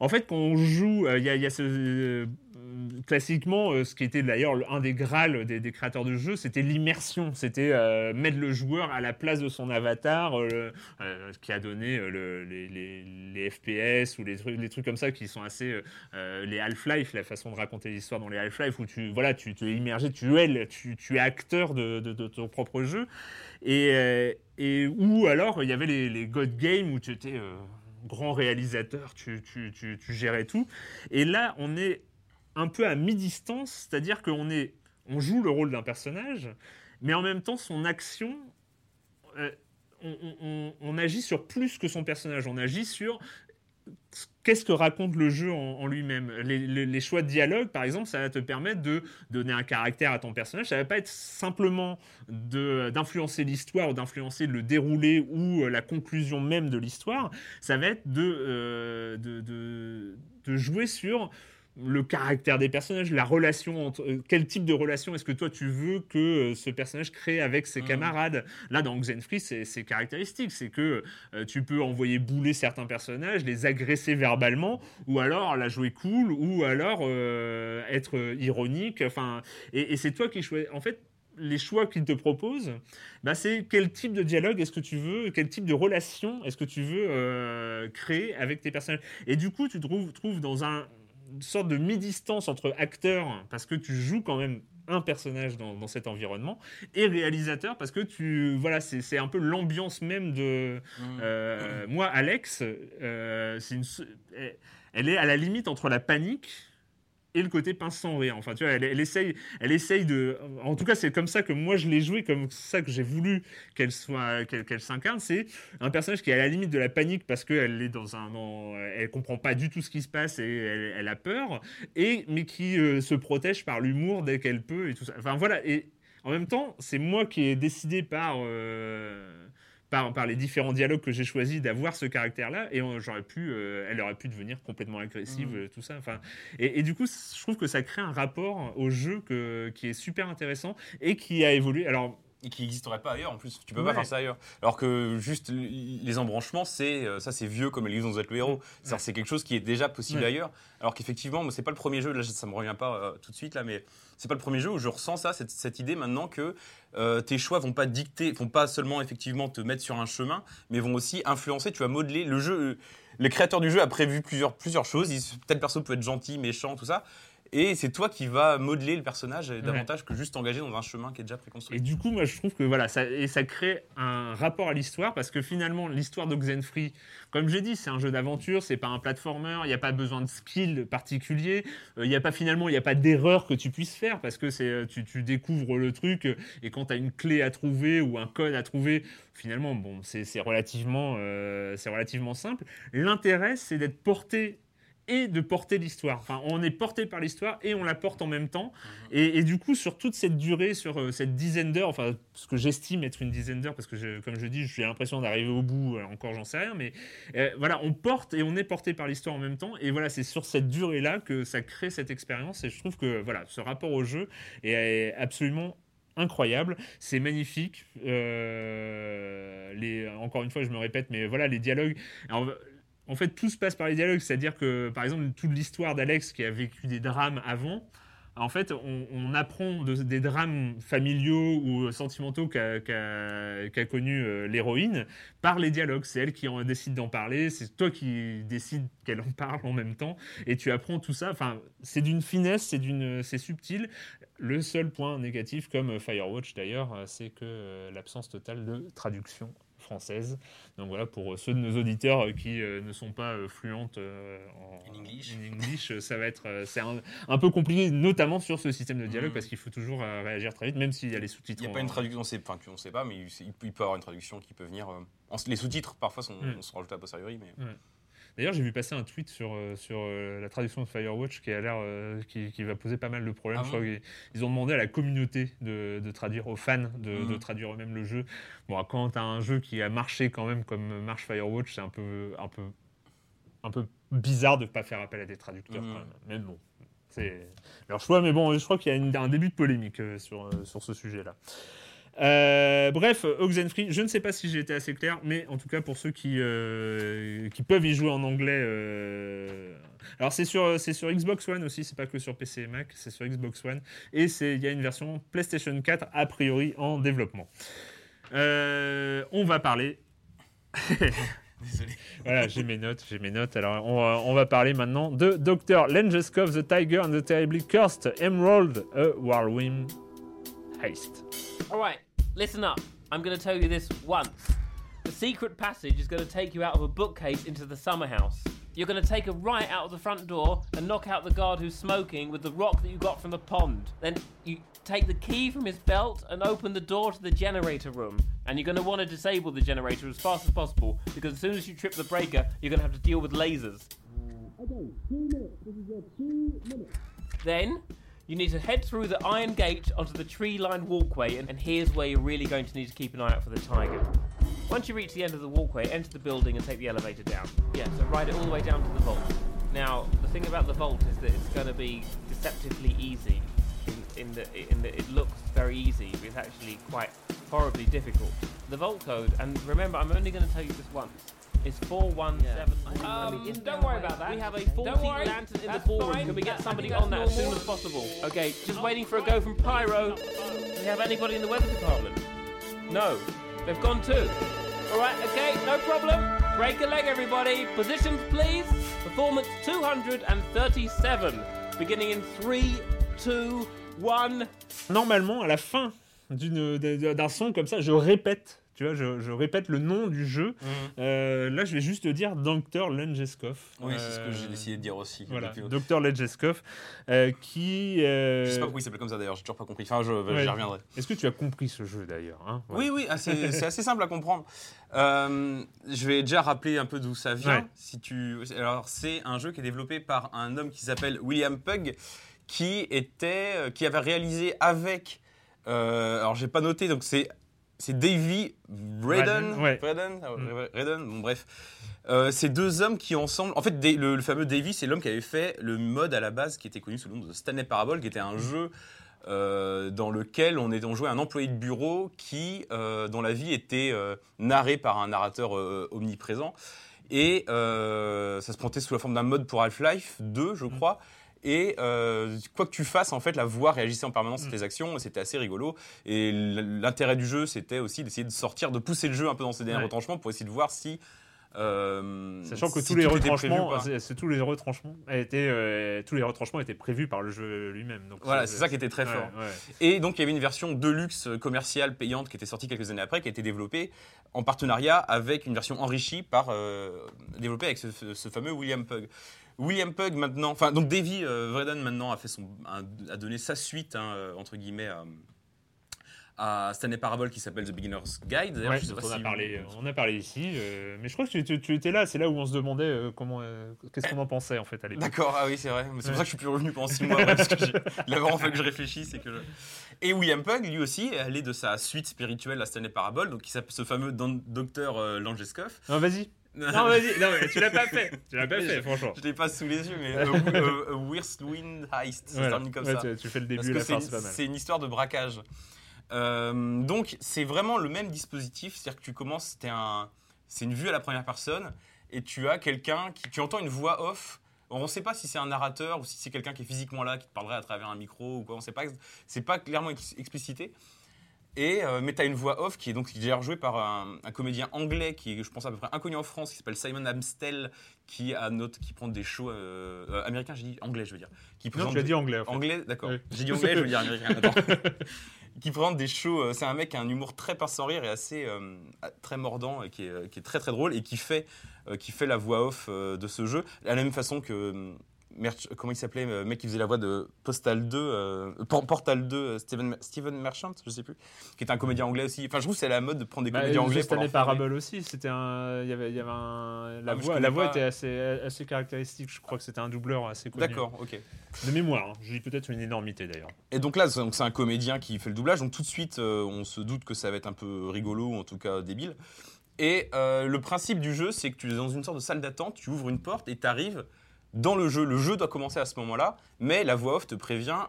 en fait, quand on joue, euh, il y, a- ce. euh, classiquement, euh, ce qui était d'ailleurs le- un des grâles des, créateurs de jeux, c'était l'immersion. C'était mettre le joueur à la place de son avatar, ce qui a donné le- les, FPS ou les trucs, comme ça qui sont assez. les Half-Life, la façon de raconter l'histoire dans les Half-Life, où tu, voilà, tu, tu es tu es, tu, es acteur de, ton propre jeu. Et, et où alors il y avait les, God Games où tu étais grand réalisateur, tu, tu, tu, tu gérais tout. Et là, on est un peu à mi-distance, c'est-à-dire qu'on est, on joue le rôle d'un personnage, mais en même temps, son action, euh, on, on- agit sur plus que son personnage, on agit sur qu'est-ce que raconte le jeu en, lui-même les, choix de dialogue, par exemple, ça va te permettre de donner un caractère à ton personnage. Ça va pas être simplement d'influencer l'histoire ou d'influencer le déroulé ou euh, la conclusion même de l'histoire. Ça va être de, euh, de jouer sur le caractère des personnages, la relation entre euh, quel type de relation est-ce que toi tu veux que euh, ce personnage crée avec ses mmh. camarades? Là dans Xenfree c'est caractéristique, c'est que euh, tu peux envoyer bouler certains personnages, les agresser verbalement ou alors la jouer cool ou alors être ironique. Enfin et, c'est toi qui choisis. En fait les choix qu'il te propose, bah c'est quel type de dialogue est-ce que tu veux, quel type de relation est-ce que tu veux créer avec tes personnages? Et du coup, tu trouves dans un, une sorte de mi-distance entre acteur, parce que tu joues quand même un personnage dans, cet environnement, et réalisateur, parce que tu. Voilà, c'est un peu l'ambiance même de. Mmh. Euh, moi, Alex, euh, une, elle est à la limite entre la panique et le côté pince sans rire. Enfin, tu vois, elle, essaye, elle essaye de. En tout cas, c'est comme ça que moi je l'ai joué, comme ça que j'ai voulu qu'elle soit, qu'elle s'incarne. C'est un personnage qui est à la limite de la panique parce qu'elle est dans un, elle comprend pas du tout ce qui se passe et elle, a peur, et mais qui euh, se protège par l'humour dès qu'elle peut et tout ça. Enfin voilà. Et en même temps, c'est moi qui ai décidé par. Euh, par, les différents dialogues que j'ai choisi d'avoir ce caractère-là, et j'aurais pu, euh, elle aurait pu devenir complètement agressive, mmh. euh, tout ça. Enfin, et, du coup, je trouve que ça crée un rapport au jeu que, qui est super intéressant et qui a évolué. Alors, et qui n'existerait pas ailleurs en plus. Tu peux pas faire ça ailleurs. Alors que juste les embranchements, c'est euh, ça, c'est vieux comme les livres dont vous êtes le héros. C'est quelque chose qui est déjà possible ailleurs. Alors qu'effectivement, c'est pas le premier jeu. Là, ça me revient pas euh, tout de suite là, mais c'est pas le premier jeu où je ressens ça, cette, cette idée maintenant que euh, tes choix vont pas dicter, vont pas seulement effectivement te mettre sur un chemin, mais vont aussi influencer. Tu vas modeler le jeu. Le créateur du jeu a prévu plusieurs plusieurs choses. Tel perso peut être gentil, méchant, tout ça. Et c'est toi qui vas modeler le personnage davantage que juste t'engager dans un chemin qui est déjà préconstruit. Et du coup, moi, je trouve que voilà, ça, et ça crée un rapport à l'histoire parce que finalement, l'histoire d'Oxenfree, comme j'ai dit, c'est un jeu d'aventure, c'est pas un platformer, il n'y a pas besoin de skill particulier, euh, il n'y a pas finalement, il n'y a pas d'erreur que tu puisses faire parce que c'est, euh, tu, tu, découvres le truc et quand tu as une clé à trouver ou un code à trouver, finalement, bon, c'est relativement, euh, c'est relativement simple. L'intérêt, c'est d'être porté et de porter l'histoire. Enfin, on est porté par l'histoire et on la porte en même temps. Mhm. Et, du coup, sur toute cette durée, sur euh, cette dizaine d'heures, enfin, ce que j'estime être une dizaine d'heures, parce que, comme je dis, j'ai l'impression d'arriver au bout, euh, encore j'en sais rien, mais euh, voilà, on porte et on est porté par l'histoire en même temps. Et voilà, c'est sur cette durée-là que ça crée cette expérience. Et je trouve que voilà, ce rapport au jeu est absolument incroyable, c'est magnifique. les, encore une fois, je me répète, mais voilà, les dialogues en fait, tout se passe par les dialogues. C'est-à-dire que, par exemple, toute l'histoire d'Alex qui a vécu des drames avant, en fait, on, apprend des drames familiaux ou sentimentaux qu'a qu connu euh, l'héroïne par les dialogues. C'est elle qui décide d'en parler, c'est toi qui décides qu'elle en parle en même temps, et tu apprends tout ça. Enfin, c'est d'une finesse, c'est subtil. Le seul point négatif, comme Firewatch d'ailleurs, c'est que euh, l'absence totale de traduction française. Donc voilà, pour ceux de nos auditeurs qui euh, ne sont pas euh, fluentes euh, en English. ça va être c'est un, peu compliqué, notamment sur ce système de dialogue, mm. parce qu'il faut toujours réagir très vite, même s'il y a les sous-titres. Il n'y a pas une traduction, enfin on ne sait pas, mais il, peut y avoir une traduction qui peut venir. les sous-titres parfois sont, mm. sont rajoutés à posteriori, mais. D'ailleurs, j'ai vu passer un tweet sur, euh, sur euh, la traduction de Firewatch qui a l'air euh, qui, qui, va poser pas mal de problèmes. Ah ils ont demandé à la communauté de, de traduire, aux fans de, de mmh. traduire eux-mêmes le jeu. Bon, quand tu as un jeu qui a marché quand même comme marche Firewatch, c'est un peu, un, peu, un peu bizarre de ne pas faire appel à des traducteurs. Mmh. Mais bon, c'est leur choix. Mais bon, je crois qu'il y a un début de polémique sur, sur ce sujet-là. Euh, bref, Oxenfree, je ne sais pas si j'ai été assez clair, mais en tout cas pour ceux qui, euh, qui peuvent y jouer en anglais. Euh, alors c'est sur, c'est sur Xbox One aussi, c'est pas que sur PC et Mac, c'est sur Xbox One. Et il y a une version PlayStation 4 a priori en développement. on va parler. Désolé. voilà, j'ai mes notes, j'ai mes notes. Alors, on va, on va parler maintenant de Dr. Langeskov, The Tiger and the Terribly Cursed Emerald, a Whirlwind Heist. Alright, listen up. I'm going to tell you this once. The secret passage is going to take you out of a bookcase into the summer house. You're going to take a right out of the front door and knock out the guard who's smoking with the rock that you got from the pond. Then you take the key from his belt and open the door to the generator room. And you're going to want to disable the generator as fast as possible because as soon as you trip the breaker, you're going to have to deal with lasers. Then you need to head through the iron gate onto the tree lined walkway, and, here's where you're really going to need to keep an eye out for the tiger. Once you reach the end of the walkway, enter the building and take the elevator down. Yeah, so ride it all the way down to the vault. Now, the thing about the vault is that it's going to be deceptively easy. In, in, the, in the, it looks very easy, but it's actually quite horribly difficult. The vault code, and remember, I'm only going to tell you this once. Is four one seven. Um, don't worry about that. We have a 40 lantern in the ballroom. Can we get somebody on that as soon as possible? Okay, just waiting for a go from Pyro. Do we have anybody in the weather department? No, they've gone too. All right, okay, no problem. Break a leg, everybody. Positions, please. Performance 237. Beginning in 3, 2, 1. Normalement, à la fin d'une- d'un son comme ça, je répète. Tu vois, je, je répète le nom du jeu. Euh, là, je vais juste te dire Dr. Lengeskov. Oui, c'est ce que Euh, j'ai décidé de dire aussi. Voilà, Dr. Lengeskov, euh, qui. euh, Je sais pas pourquoi il s'appelle comme ça d'ailleurs, j'ai toujours pas compris. Enfin, je, Ouais. j'y reviendrai. Est-ce que tu as compris ce jeu d'ailleurs hein? Voilà. Oui, oui, ah, c'est assez simple à comprendre. Euh, je vais déjà rappeler un peu d'où ça vient. Ouais. Si tu... Alors, c'est un jeu qui est développé par un homme qui s'appelle William Pugg, qui, était, euh, qui avait réalisé avec. euh, alors, j'ai pas noté, donc c'est. C'est Davy ouais. Ah, Mm. Redden, bon, bref. Euh, ces deux hommes qui ensemble. En fait, le, le fameux Davy, c'est l'homme qui avait fait le mode à la base qui était connu sous le nom de Stanley Parable, qui était un jeu euh, dans lequel on, est, on jouait un employé de bureau qui, euh, dont la vie était euh, narrée par un narrateur omniprésent. Et ça se présentait sous la forme d'un mode pour Half-Life 2, je crois. Et euh, quoi que tu fasses, en fait, la voix réagissait en permanence à tes actions. et C'était assez rigolo. Et l'intérêt du jeu, c'était aussi d'essayer de sortir, de pousser le jeu un peu dans ses derniers Ouais. retranchements pour essayer de voir si. euh, Sachant que si tous les retranchements, c'est- tous les retranchements étaient, euh, tous les retranchements étaient prévus par le jeu lui-même. Donc Voilà, c'est ça qui était très fort. ouais. Et donc, il y avait une version deluxe euh, commerciale payante qui était sortie quelques années après, qui a été développée en partenariat avec une version enrichie par, euh, développée avec ce, ce fameux William Pugg. William Pugg maintenant, enfin donc Davy euh, Vreden maintenant a fait son, a, donné sa suite hein, euh, entre guillemets à, à Stanley Parable qui s'appelle The Beginner's Guide. Ouais, je sais pas on, a si- parlé, euh, on a parlé ici, euh, mais je crois que tu, tu- tu étais là. C'est là où on se demandait euh, comment, euh, qu'est-ce qu'on en pensait en fait à l'époque. D'accord, ah oui, c'est vrai. C'est pour ça que je suis plus revenu pendant 6 mois. parce que j'ai- il a vraiment fallu que je réfléchisse. Et, que je- et William Pugg, lui aussi, est allé de sa suite spirituelle à Stanley Parable, donc qui s'appelle ce fameux docteur euh, Langeskov. Non, vas-y. Non, vas-y. Non, mais tu l'as pas fait. Tu l'as pas fait, franchement. Je l'ai pas sous les yeux, mais euh, euh, euh, Whirlwind Heist, ça se Voilà. comme Ouais, ça. tu, tu fais le Parce début et que la c'est fin, c'est pas mal. c'est une histoire de braquage. Euh, donc c'est vraiment le même dispositif, c'est-à-dire que tu commences, un, c'est une vue à la première personne, et tu as quelqu'un qui, tu entends une voix off. On ne sait pas si c'est un narrateur ou si c'est quelqu'un qui est physiquement là, qui te parlerait à travers un micro ou quoi. On sait pas, c'est pas clairement ex- explicité. Et euh, mais tu as une voix off qui est donc d'ailleurs jouée par un, un comédien anglais qui est, je pense, à peu près inconnu en France, qui s'appelle Simon Amstel, qui a note, qui prend des shows euh, euh, américains, j'ai dit anglais, je veux dire, qui Non, tu as dit anglais. En fait. Anglais, d'accord. Oui. J'ai dit anglais, je veux dire américain. Qui présente des shows. euh, C'est un mec qui a un humour très pince sans rire et assez euh, très mordant et qui est, qui est très très drôle et qui fait, qui fait la voix off de ce jeu. De la même façon que. Euh, Merch- comment il s'appelait le mec qui faisait la voix de Postal 2 euh, Por- Portal 2 euh, Steven, Steven Merchant je sais plus qui est un comédien anglais aussi enfin je trouve que c'est la mode de prendre des Bah, comédiens anglais pour Parable aussi, c'était un, il y avait, il y avait un, la Ah, voix, la voix pas. était assez, assez caractéristique. Je crois que c'était un doubleur assez connu. d'accord ok De mémoire, hein. je dis peut-être une énormité d'ailleurs. Et donc là, c'est un comédien qui fait le doublage, donc tout de suite, euh, on se doute que ça va être un peu rigolo ou en tout cas débile. Et euh, le principe du jeu, c'est que tu es dans une sorte de salle d'attente, tu ouvres une porte et tu arrives dans le jeu. Le jeu doit commencer à ce moment-là, mais la voix off te prévient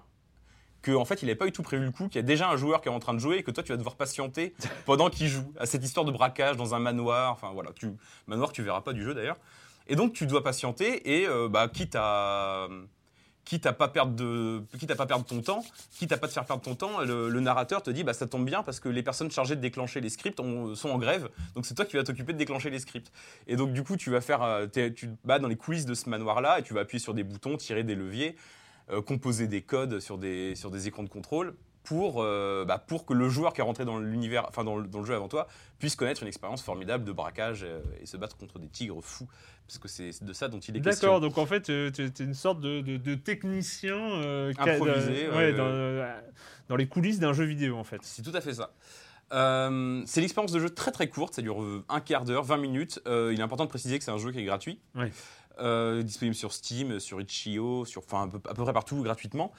qu'en en fait, il n'avait pas du tout prévu le coup, qu'il y a déjà un joueur qui est en train de jouer et que toi, tu vas devoir patienter pendant qu'il joue à cette histoire de braquage dans un manoir. Enfin voilà, tu, manoir tu verras pas du jeu d'ailleurs. Et donc, tu dois patienter et euh, bah, quitte à quitte à pas perdre de pas perdre ton temps quitte à pas te faire perdre ton temps le, narrateur te dit bah ça tombe bien parce que les personnes chargées de déclencher les scripts ont- sont en grève. Donc c'est toi qui vas t'occuper de déclencher les scripts. Et donc du coup tu vas faire euh, tu te dans les coulisses de ce manoir là et tu vas appuyer sur des boutons tirer des leviers euh, composer des codes sur des sur des écrans de contrôle pour, euh, bah, pour que le joueur qui est rentré dans l'univers, enfin dans, le- dans le jeu avant toi, puisse connaître une expérience formidable de braquage euh, et se battre contre des tigres fous, parce que c'est de ça dont il est question. D'accord, donc en fait, euh, tu es une sorte de, de- de technicien euh, Improvisé, ouais, dans, dans les coulisses d'un jeu vidéo, en fait. C'est tout à fait ça. C'est l'expérience de jeu très très courte, ça dure un quart d'heure, 20 minutes. Il est important de préciser que c'est un jeu qui est gratuit. Ouais. Euh, disponible sur Steam, sur Itch.io, sur, enfin, à peu, à peu près partout gratuitement.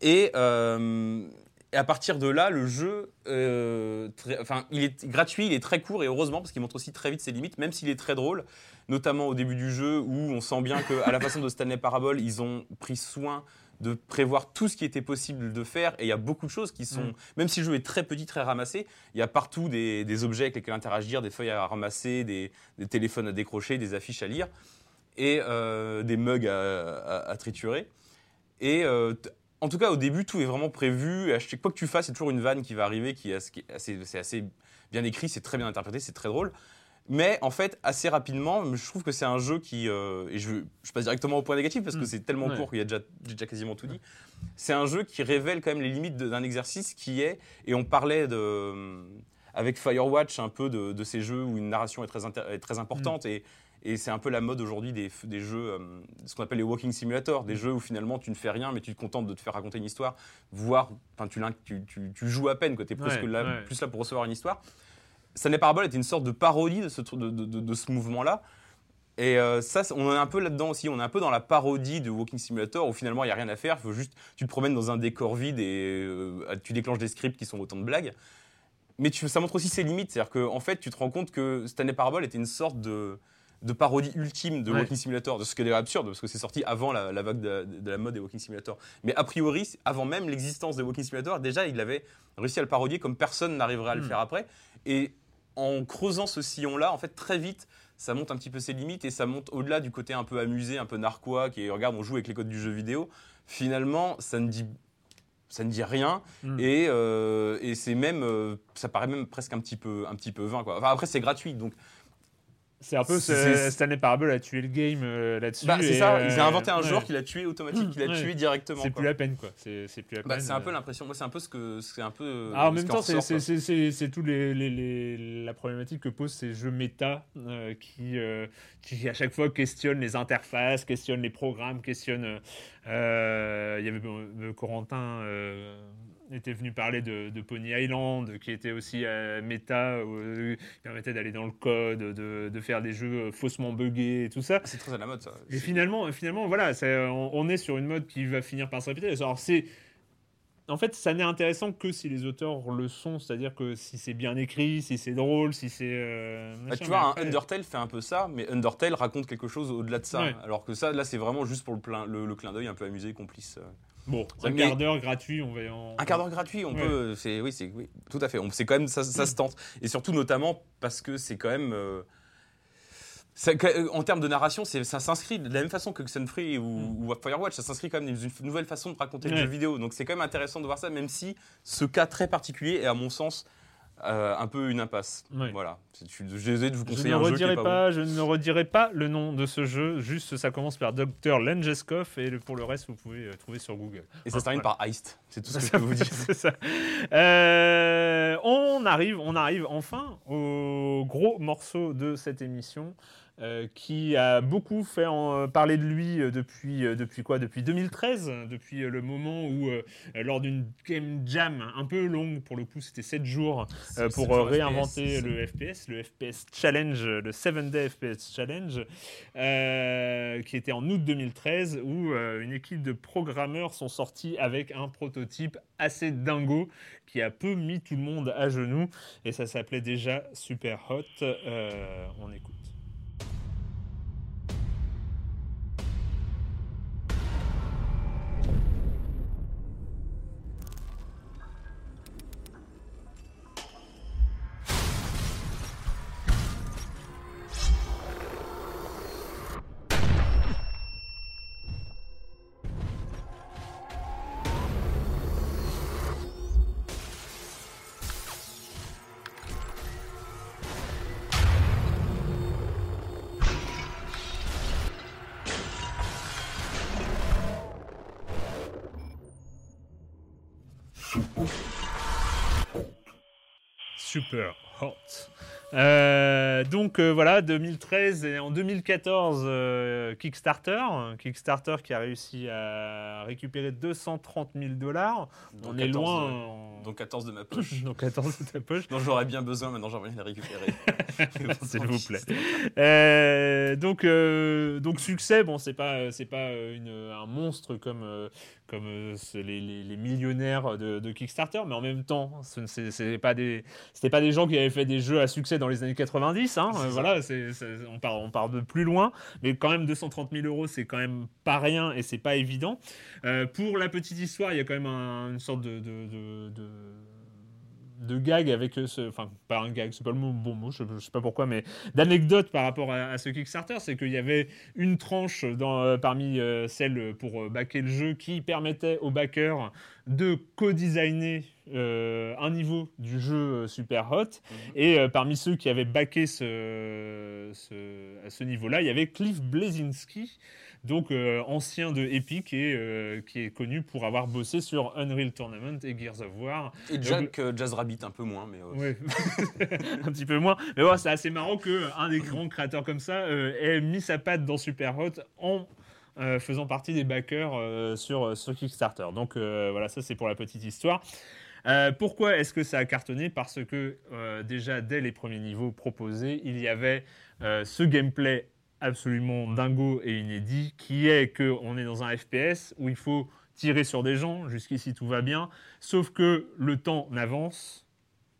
Et, euh, et à partir de là, le jeu, euh, très- enfin, il est gratuit, il est très court et heureusement parce qu'il montre aussi très vite ses limites, même s'il est très drôle, notamment au début du jeu où on sent bien qu'à la façon de Stanley Parable, ils ont pris soin de prévoir tout ce qui était possible de faire et il y a beaucoup de choses qui sont, Mm. même si le jeu est très petit, très ramassé, il y a partout des, des objets avec lesquels interagir, des feuilles à ramasser, des, des téléphones à décrocher, des affiches à lire et euh, des mugs à, à- à triturer. Et euh, en tout cas, au début, tout est vraiment prévu. À chaque fois que tu fasses, il y a toujours une vanne qui va arriver, qui est assez, est c'est bien écrit, c'est très bien interprété, c'est très drôle. Mais en fait, assez rapidement, je trouve que c'est un jeu qui. euh, et je, je passe directement au point négatif parce que Mm. c'est tellement Ouais. court qu'il y a déjà, j'ai déjà quasiment tout dit. C'est un jeu qui révèle quand même les limites d'un exercice qui est. Et on parlait de. Avec Firewatch, un peu de, de ces jeux où une narration est très, est très importante. Et, et c'est un peu la mode aujourd'hui des, des jeux, euh, ce qu'on appelle les walking simulators, des jeux où finalement tu ne fais rien, mais tu te contentes de te faire raconter une histoire, voire tu, tu, tu- tu joues à peine, tu es presque Ouais, là, ouais. plus là pour recevoir une histoire. Stanley Parable était une sorte de parodie de ce, tru- de, de- de- de ce mouvement-là. Et euh, ça, on est un peu là-dedans aussi. On est un peu dans la parodie de Walking Simulator où finalement il n'y a rien à faire. Faut juste, tu te promènes dans un décor vide et euh, tu déclenches des scripts qui sont autant de blagues. Mais tu- ça montre aussi ses limites. C'est-à-dire qu'en en fait, tu te rends compte que Stanley Parable était une sorte de, de parodie ultime de Ouais. Walking Simulator, de ce qui est absurde, parce que c'est sorti avant la, la vague de, de la mode des Walking Simulator. Mais a priori, avant même l'existence des Walking Simulator, déjà, il avait réussi à le parodier comme personne n'arriverait à le Mm. faire après. Et en creusant ce sillon-là, en fait, très vite, ça monte un petit peu ses limites et ça monte au-delà du côté un peu amusé, un peu narquois, qui est regarde, on joue avec les codes du jeu vidéo. Finalement, ça ne dit, ça ne dit rien Mm. et, euh, et c'est même, euh, ça paraît même presque un petit peu, un petit peu vain. Quoi. Enfin, après, c'est gratuit, donc C'est un peu ce- Stanley Parable a tué le game euh, là-dessus. bah, c'est ça. euh, Ils ont inventé un ouais. joueur qui l'a tué automatique, qui l'a Ouais. tué directement. C'est plus la peine, quoi. C'est plus la Bah, peine. c'est un peu euh. l'impression. Moi, c'est un peu ce que, c'est un peu. Ah, en même temps, c'est- tout les, les- les- la problématique que posent ces jeux méta euh, qui, euh, qui, à chaque fois, questionnent les interfaces, questionnent les programmes, questionnent. Il y avait Corentin. Était venu parler de, de Pony Island, qui était aussi euh, méta, euh, qui permettait d'aller dans le code, de, de faire des jeux euh, faussement buggés et tout ça. C'est très à la mode, ça. Et finalement, finalement voilà, on, on est sur une mode qui va finir par se répéter. Alors, c'est. En fait, ça n'est intéressant que si les auteurs le sont, c'est-à-dire que si c'est bien écrit, si c'est drôle, si c'est. euh, Bah, machin, tu vois, un Undertale fait un peu ça, mais Undertale raconte quelque chose au-delà de ça. Ouais. Alors que ça, là, c'est vraiment juste pour le, plein, le, le clin d'œil un peu amusé, complice. Bon, un quart d'heure gratuit, on va en. Un quart d'heure gratuit, on Ouais. peut. C'est oui, c'est oui, tout à fait. On- C'est quand même ça, ça se tente. Et surtout, notamment parce que c'est quand même. euh, ça- en termes de narration, c'est- ça s'inscrit de la même façon que Xenfree ou, ou Firewatch, ça s'inscrit quand même dans une nouvelle façon de raconter le Ouais. jeu vidéo. Donc c'est quand même intéressant de voir ça, même si ce cas très particulier est, à mon sens, euh, un peu une impasse. Ouais. Voilà. Je désolé de vous Je conseiller ne un jeu qui redirai est pas, pas, je ne redirai pas le nom de ce jeu. Juste, ça commence par Dr Langeskov et pour le reste, vous pouvez euh, trouver sur Google. Et ça se termine Voilà. par Heist. C'est tout ce que je peux vous dire. Ça. Euh, on arrive, on arrive enfin au gros morceau de cette émission. Euh, qui a beaucoup fait en- parler de lui euh, depuis, euh, depuis quoi? Depuis 2013, depuis euh, le moment où, euh, lors d'une game jam un peu longue, pour le coup, c'était 7 jours, euh, pour euh, réinventer FPS, le FPS, le FPS Challenge, le 7 Day FPS Challenge, euh, qui était en août 2013, où euh, une équipe de programmeurs sont sortis avec un prototype assez dingo qui a peu mis tout le monde à genoux, et ça s'appelait déjà Super Hot. Euh, on écoute. Donc voilà, 2013 et en 2014, euh, Kickstarter, Kickstarter qui a réussi à récupérer 230 000 dollars. On est 14, loin. en- Donc 14 de ma poche. Donc 14 de ta poche. dont j'aurais bien besoin, maintenant j'aimerais les récupérer. S'il vous plaît. Euh, donc, euh, donc succès, bon, c'est pas, c'est pas une, un monstre comme, comme euh, les, les- les millionnaires de, de Kickstarter, mais en même temps, ce c'est pas des, pas des gens qui avaient fait des jeux à succès dans les années 90. Hein, euh, voilà, on part, on part de plus loin, mais quand même 230 000 euros, c'est quand même pas rien et c'est pas évident. Euh, pour la petite histoire, il y a quand même un- une sorte de, de, de- de- gag avec euh, ce, enfin pas un gag, c'est pas le mot- bon mot, je, je sais pas pourquoi, mais d'anecdote par rapport à, à ce Kickstarter, c'est qu'il y avait une tranche dans, euh, parmi euh, celles pour backer le jeu qui permettait aux backers de co-designer euh, un niveau du jeu Super Hot. Et euh, parmi ceux qui avaient backé ce, ce- à ce niveau-là, il y avait Cliff Blazinski, donc euh, ancien de Epic et euh, qui est connu pour avoir bossé sur Unreal Tournament et Gears of War. Et Jack euh, Jazz Rabbit un peu moins, mais Ouais, un petit peu moins. Mais ouais, c'est assez marrant qu'un des grands créateurs comme ça ait mis sa patte dans Super Hot en euh, faisant partie des backers euh, sur, sur Kickstarter. Donc euh, voilà, ça c'est pour la petite histoire. Pourquoi est-ce que ça a cartonné? Parce que déjà dès les premiers niveaux proposés, il y avait ce gameplay absolument dingo et inédit qui est que on est dans un FPS où il faut tirer sur des gens. Jusqu'ici tout va bien, sauf que le temps n'avance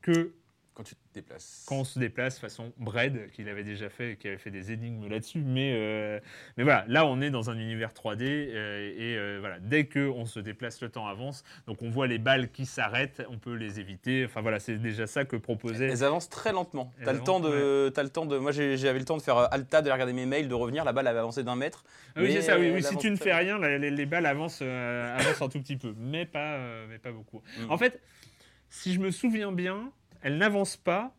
que quand tu te déplaces. quand on se déplace façon Bread, qu'il avait déjà fait qui avait fait des énigmes là-dessus. Mais, euh, mais voilà, là on est dans un univers 3D euh, et euh, voilà, dès qu'on se déplace, le temps avance. Donc on voit les balles qui s'arrêtent, on peut les éviter. Enfin voilà, c'est déjà ça que proposait. Elles avancent très lentement. Elles T'as le temps de, t'as le temps de. Moi, j'avais le temps de faire Alta, de regarder mes mails, de revenir. La balle avait avancé d'un mètre. Ah oui, c'est ça, oui. Si tu ne fais rien, les, les balles avancent, avancent un tout petit peu, mais pas, mais pas beaucoup. Mm. En fait, si je me souviens bien, elles n'avancent pas,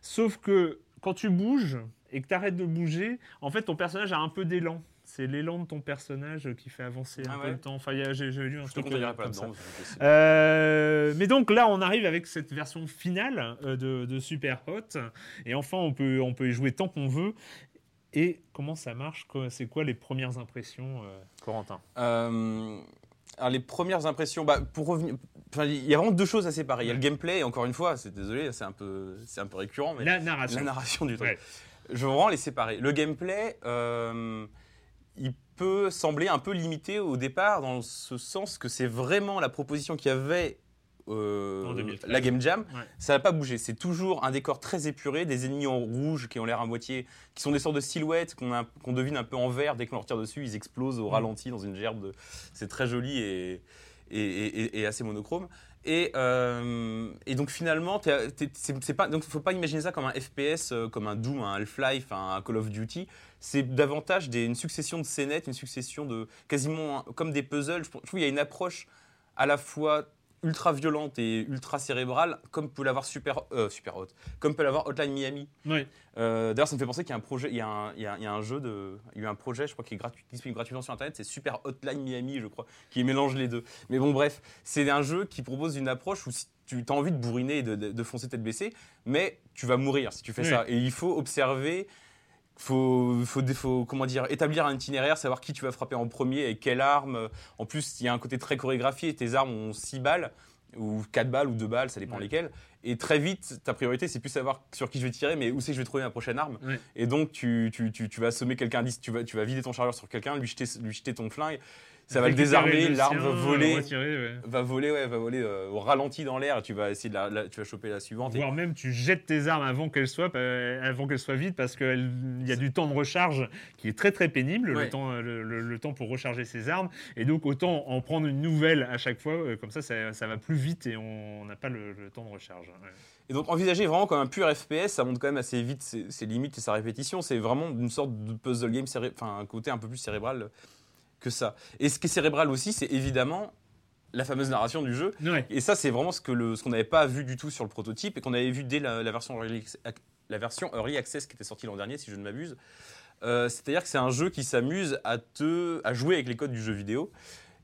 sauf que quand tu bouges et que tu arrêtes de bouger, en fait, ton personnage a un peu d'élan. C'est l'élan de ton personnage qui fait avancer un Ah peu le temps. Enfin, j'ai lu un truc comme ça. Euh, mais donc là, on arrive avec cette version finale euh, de, de Super Hot. Et enfin, on peut, on peut y jouer tant qu'on veut. Et comment ça marche? C'est quoi les premières impressions, euh, Corentin? Euh, alors les premières impressions, bah, pour revenir, enfin, il y a vraiment deux choses à séparer. Il y a le gameplay, et encore une fois, c'est désolé, c'est un peu, c'est un peu récurrent, mais La narration. la narration du truc. Ouais. Je veux vraiment les séparer. Le gameplay, euh, il peut sembler un peu limité au départ, dans ce sens que c'est vraiment la proposition qu'il y avait. Euh, En 2013. la Game Jam, Ouais. ça n'a pas bougé. C'est toujours un décor très épuré, des ennemis en rouge qui ont l'air à moitié, qui sont des sortes de silhouettes qu'on devine un peu en vert. Dès qu'on leur tire dessus, ils explosent au ralenti dans une gerbe. de- C'est très joli et, et, et- et assez monochrome. Et, euh, et donc finalement, c'est pas, donc faut pas imaginer ça comme un FPS, euh, comme un Doom, un Half-Life, un Call of Duty. C'est davantage des- une succession de scénettes, une succession de quasiment comme des puzzles. Je trouve qu'il y a une approche à la fois ultra violente et ultra cérébrale, comme peut l'avoir Super, euh, Super Hot, comme peut l'avoir Hotline Miami. Ouais. Euh, D'ailleurs, ça me fait penser qu'il y a un projet, il y a un, il y a- il y a un jeu de, il y a eu un projet, je crois, qui est gratuit, disponible gratuitement sur Internet, c'est Super Hotline Miami, je crois, qui mélange les deux. Mais bon, bref, c'est un jeu qui propose une approche où si tu as envie de bourriner et de, de- de foncer tête baissée, mais tu vas mourir si tu fais Oui. ça. Et il faut observer. Faut, faut, faut, comment dire, établir un itinéraire, savoir qui tu vas frapper en premier et quelle arme. En plus, il y a un côté très chorégraphié. Tes armes ont 6 balles, ou 4 balles, ou 2 balles, ça dépend Ouais. lesquelles. Et très vite, ta priorité, c'est plus savoir sur qui je vais tirer, mais où c'est que je vais trouver ma prochaine arme. Ouais. Et donc, tu, tu, tu, tu vas assommer quelqu'un, tu vas, tu vas vider ton chargeur sur quelqu'un, lui jeter, lui jeter ton flingue. Ça va le désarmer, l'arme va voler, retirer, ouais. va voler, ouais, va voler euh, au ralenti dans l'air. et Tu vas essayer de la, la- tu vas choper la suivante. et- Voire même tu jettes tes armes avant qu'elles soient, euh, avant qu'elles soient vides parce qu'il y a du temps de recharge qui est très très pénible, Ouais. le, temps, le, le- le temps pour recharger ses armes. Et donc autant en prendre une nouvelle à chaque fois, euh, comme ça, ça ça va plus vite et on n'a pas le, le temps de recharge. Ouais. Et donc envisager vraiment comme un pur FPS, ça montre quand même assez vite ses, ses limites et sa répétition. C'est vraiment une sorte de puzzle game, enfin un côté un peu plus cérébral que ça. Et ce qui est cérébral aussi, c'est évidemment la fameuse narration du jeu. Ouais. Et ça, c'est vraiment ce que le- ce qu'on n'avait pas vu du tout sur le prototype et qu'on avait vu dès la, la version early, la version early access qui était sortie l'an dernier, si je ne m'abuse. Euh, C'est-à-dire que c'est un jeu qui s'amuse à te, à jouer avec les codes du jeu vidéo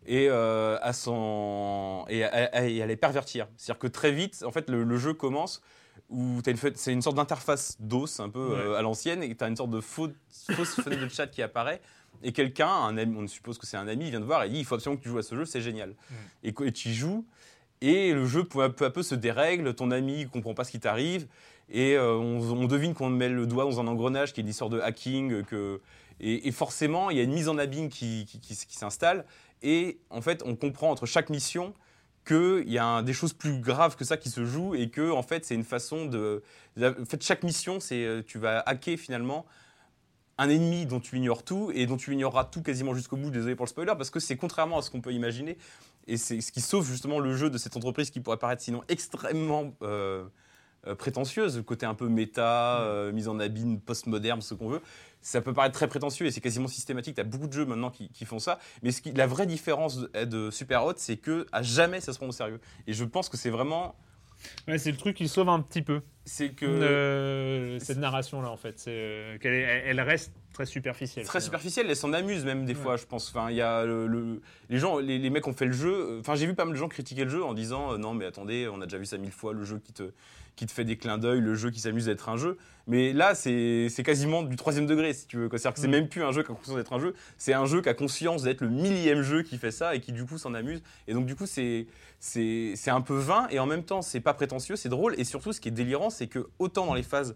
et euh, à s'en et à, à- et à les pervertir. C'est-à-dire que très vite, en fait, le, le jeu commence où c'est une sorte d'interface DOS un peu Ouais. euh, à l'ancienne et tu as une sorte de faux- fausse fenêtre de chat qui apparaît et quelqu'un, on suppose que c'est un ami, il vient te voir et dit il faut absolument que tu joues à ce jeu, c'est génial. Et, que- et tu y joues et le jeu peu à peu, à peu se dérègle, ton ami comprend pas ce qui t'arrive et euh, on, on devine qu'on met le doigt dans un engrenage qui est une histoire de hacking que et, et forcément il y a une mise en abîme qui, qui- qui s- qui s'installe et en fait on comprend entre chaque mission qu'il y a un- des choses plus graves que ça qui se jouent et que en fait c'est une façon de, de- en fait chaque mission c'est euh, tu vas hacker finalement un ennemi dont tu ignores tout et dont tu ignoreras tout quasiment jusqu'au bout désolé pour le spoiler parce que c'est contrairement à ce qu'on peut imaginer et c'est ce qui sauve justement le jeu de cette entreprise qui pourrait paraître sinon extrêmement euh, euh, prétentieuse, côté un peu méta, euh, mise en abîme, postmoderne, ce qu'on veut. Ça peut paraître très prétentieux et c'est quasiment systématique. Tu as beaucoup de jeux maintenant qui, qui font ça. Mais ce qui, la vraie différence de, de Super Hot, c'est que à jamais ça se prend au sérieux. Et je pense que c'est vraiment. Ouais, c'est le truc qui sauve un petit peu C'est que. euh, cette narration-là, en fait. C'est, euh, qu'elle elle, reste très superficielle. très superficielle, elle s'en amuse même des fois, je pense. Enfin, il y a le, le- les gens, les, les mecs ont fait le jeu. Enfin, j'ai vu pas mal de gens critiquer le jeu en disant euh, non, mais attendez, on a déjà vu ça mille fois, le jeu qui te qui te fait des clins d'œil, le jeu qui s'amuse d'être un jeu. Mais là, c'est quasiment du troisième degré, si tu veux. C'est-à-dire que c'est Mm. même plus un jeu qui a conscience d'être un jeu, c'est un jeu qui a conscience d'être le millième jeu qui fait ça et qui du coup s'en amuse. Et donc du coup, c'est un peu vain et en même temps, c'est pas prétentieux, c'est drôle. Et surtout, ce qui est délirant, c'est que autant dans les phases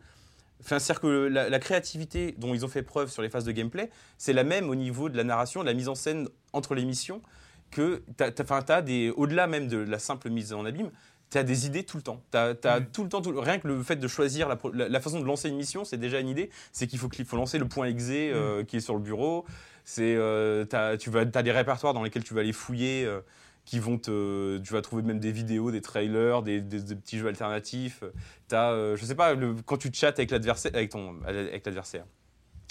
Enfin, c'est-à-dire que la, la créativité dont ils ont fait preuve sur les phases de gameplay, c'est la même au niveau de la narration, de la mise en scène entre les missions, que enfin, t'as des, au-delà même de la simple mise en abîme, tu as des idées tout le temps. As, Mm. tout le temps, tout rien que le fait de choisir la, pro- la- la façon de lancer une mission, c'est déjà une idée. C'est qu'il faut, qu'il faut lancer le point exé Mm. euh, qui est sur le bureau. C'est, euh, t'as, tu vas, as des répertoires dans lesquels tu vas aller fouiller. euh, qui vont te, tu vas trouver même des vidéos, des trailers, des, des- des petits jeux alternatifs. T'as, euh, je sais pas, le- quand tu chattes avec l'adversaire, avec ton, avec l'adversaire,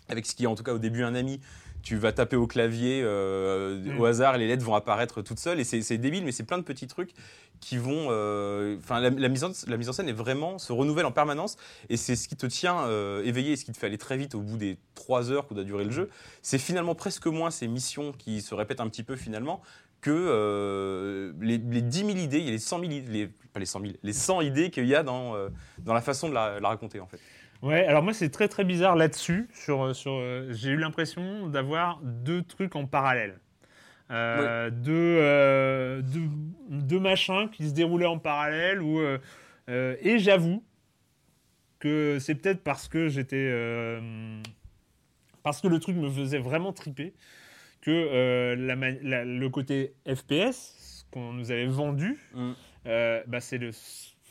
avec ce qui est en tout cas au début un ami, tu vas taper au clavier euh, Mm. au hasard et les lettres vont apparaître toutes seules et c'est débile mais c'est plein de petits trucs qui vont euh, enfin la, la mise en, la mise en scène est vraiment se renouvelle en permanence et c'est ce qui te tient euh, éveillé et ce qui te fait aller très vite au bout des trois heures que doit durer le jeu c'est finalement presque moins ces missions qui se répètent un petit peu finalement que euh, les, les 10 000 idées, a les 100 000 idées, les- pas les 100 000, les 100 idées qu'il y a dans, euh, dans la façon de la, la raconter en fait. Ouais, alors moi c'est très très bizarre là-dessus. Sur, sur, euh, j'ai eu l'impression d'avoir deux trucs en parallèle. Euh, deux, euh, deux, deux machins qui se déroulaient en parallèle. Où, euh, euh, et j'avoue que c'est peut-être parce que j'étais. euh, parce que le truc me faisait vraiment triper que euh, la le côté FPS qu'on nous avait vendu, Mm. euh, bah, c'est le.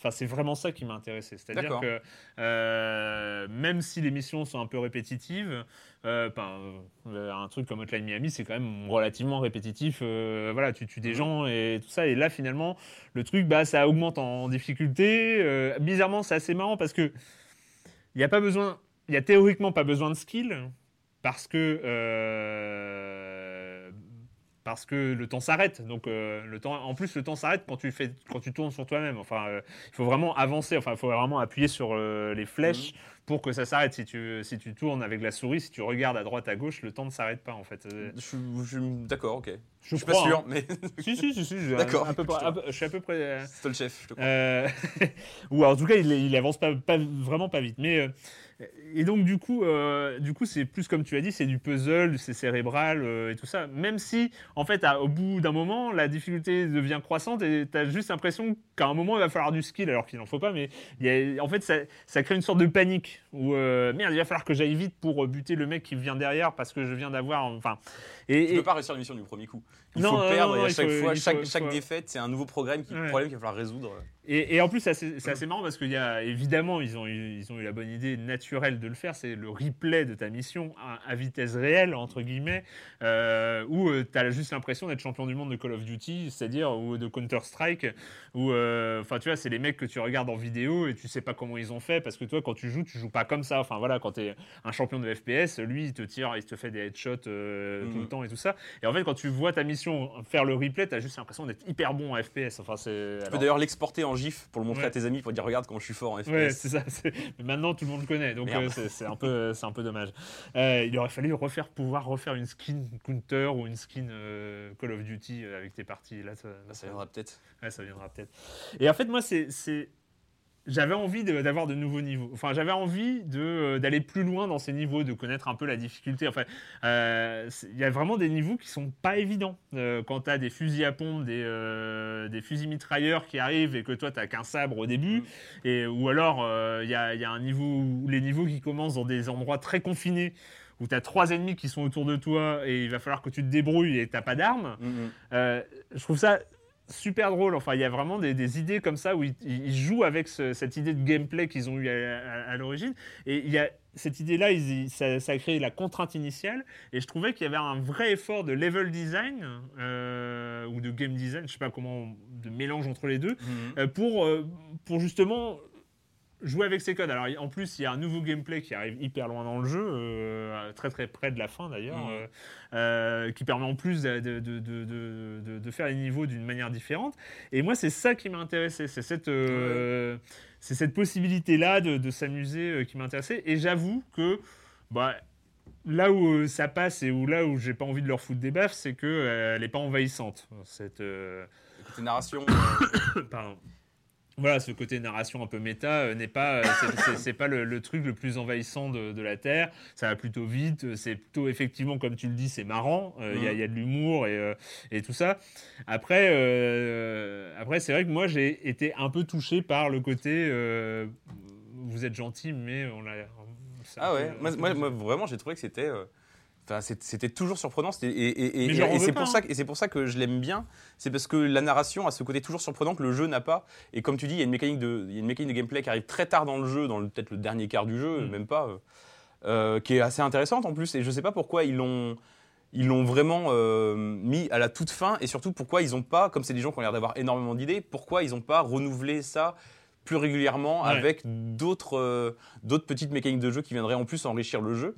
Enfin, c'est vraiment ça qui m'a intéressé. C'est-à-dire que euh, même si les missions sont un peu répétitives, euh, ben, euh, un truc comme Hotline Miami, c'est quand même relativement répétitif. voilà, tu tues des gens et tout ça. Et là, finalement, le truc, bah, ça augmente en difficulté. Bizarrement, c'est assez marrant parce que il n'y a pas besoin, il y a théoriquement pas besoin de skill parce que parce que le temps s'arrête. Donc euh, le temps, en plus le temps s'arrête quand tu fais, quand tu tournes sur toi-même. Enfin, euh, il faut vraiment avancer. Enfin, il faut vraiment appuyer sur euh, les flèches pour que ça s'arrête. Si tu si tu tournes avec la souris, si tu regardes à droite à gauche, le temps ne s'arrête pas en fait. Euh, Je, suis- d'accord, ok. je, Je suis pas crois, sûr, hein. mais Si si si si. je- D'accord, je suis à peu près. euh, c'est toi le chef, je te crois. euh, ou en tout cas, il, il avance pas, pas- vraiment pas vite. Mais euh, et donc du coup, euh, du coup, c'est plus comme tu as dit, c'est du puzzle, c'est cérébral et tout ça. Même si, en fait, à- au bout d'un moment, la difficulté devient croissante et tu as juste l'impression qu'à un moment, il va falloir du skill, alors qu'il n'en faut pas. Mais il y a- en fait, ça, ça crée une sorte de panique où euh, merde, il va falloir que j'aille vite pour euh, buter le mec qui vient derrière parce que je viens d'avoir, enfin. Et, Tu et- peux pas réussir la mission du premier coup. Il Non, faut non, perdre non, et à chaque faut- fois, chaque, faut- chaque faut- défaite, c'est un nouveau problème qui, Ouais. problème qu'il va falloir résoudre. Et, et en plus, c'est assez, marrant parce qu'il y a évidemment, ils ont, eu, ils ont eu la bonne idée naturelle de le faire. C'est le replay de ta mission à, à vitesse réelle, entre guillemets, euh, où tu as juste l'impression d'être champion du monde de Call of Duty, c'est-à-dire, ou de Counter-Strike, où, euh, enfin, tu vois, c'est les mecs que tu regardes en vidéo et tu sais pas comment ils ont fait parce que toi, quand tu joues, tu joues pas comme ça. Enfin, voilà, quand tu es un champion de FPS, lui, il te tire, il te fait des headshots euh, tout Mhm. le temps et tout ça. Et en fait, quand tu vois ta mission faire le replay, tu as juste l'impression d'être hyper bon en FPS. Enfin, c'est. Tu peux d'ailleurs l'exporter en GIF pour le montrer Ouais. à tes amis pour dire regarde comment je suis fort en FPS. Ouais, c'est ça. Mais maintenant, tout le monde le connaît, donc euh, c'est un peu, c'est un peu dommage. Euh, il aurait fallu refaire, pouvoir refaire une skin Counter ou une skin euh, Call of Duty avec tes parties. Là, ça, là, ça viendra peut-être. ouais, ça viendra peut-être. Et en fait, moi, c'est, j'avais envie d'avoir de, nouveaux niveaux. Enfin, j'avais envie euh, d'aller plus loin dans ces niveaux, de connaître un peu la difficulté. Enfin, euh, il y a vraiment des niveaux qui sont pas évidents. Euh, quand tu as des fusils à pompe, des, euh, des fusils mitrailleurs qui arrivent et que toi, tu qu'un sabre au début, et, ou alors il y, a, il y a un niveau où les niveaux qui commencent dans des endroits très confinés où tu as trois ennemis qui sont autour de toi et il va falloir que tu te débrouilles et tu pas d'armes. Mhm. Euh, je trouve ça super drôle. Enfin, il y a vraiment des, des idées comme ça où ils, ils jouent avec ce- cette idée de gameplay qu'ils ont eu à, à- à l'origine. Et il y a cette idée-là, ça, ça a créé la contrainte initiale. Et je trouvais qu'il y avait un vrai effort de level design euh, ou de game design, je sais pas comment, de mélange entre les deux, Mhm. euh, pour, euh, pour justement jouer avec ces codes. Alors en plus, il y a un nouveau gameplay qui arrive hyper loin dans le jeu, euh, très très près de la fin d'ailleurs, euh, euh, qui permet en plus de, faire les niveaux d'une manière différente. Et moi, c'est ça qui m'a intéressé, c'est cette, c'est cette possibilité-là de, s'amuser qui m'a intéressé. Et j'avoue que bah, là où ça passe et où là où j'ai pas envie de leur foutre des baffes, c'est que elle est pas envahissante. Cette, Côté narration. Pardon. Voilà, ce côté narration un peu méta euh, n'est pas, euh, c'est- pas le, le truc le plus envahissant de, de la Terre. Ça va plutôt vite. euh, C'est plutôt effectivement, comme tu le dis, c'est marrant. Euh, Il y, a- Mhm. il y a de l'humour et, euh, et tout ça. Après, euh, après, c'est vrai que moi j'ai été un peu touché par le côté. euh, vous êtes gentil, mais on l'a. Ah ouais, moi, moi- moi, vraiment j'ai trouvé que c'était euh, enfin, c'était toujours surprenant et, c'est pour hein. ça que- et c'est pour ça que je l'aime bien c'est parce que la narration a ce côté toujours surprenant que le jeu n'a pas et comme tu dis il y a une mécanique de il y a une mécanique de gameplay qui arrive très tard dans le jeu dans peut-être le dernier quart du jeu Mm. même pas euh, euh, qui est assez intéressante en plus et je sais pas pourquoi ils l'ont ils l'ont vraiment euh, mis à la toute fin et surtout pourquoi ils ont pas comme c'est des gens qui ont l'air d'avoir énormément d'idées pourquoi ils ont pas renouvelé ça plus régulièrement Ouais. avec d'autres euh, d'autres petites mécaniques de jeu qui viendraient en plus enrichir le jeu,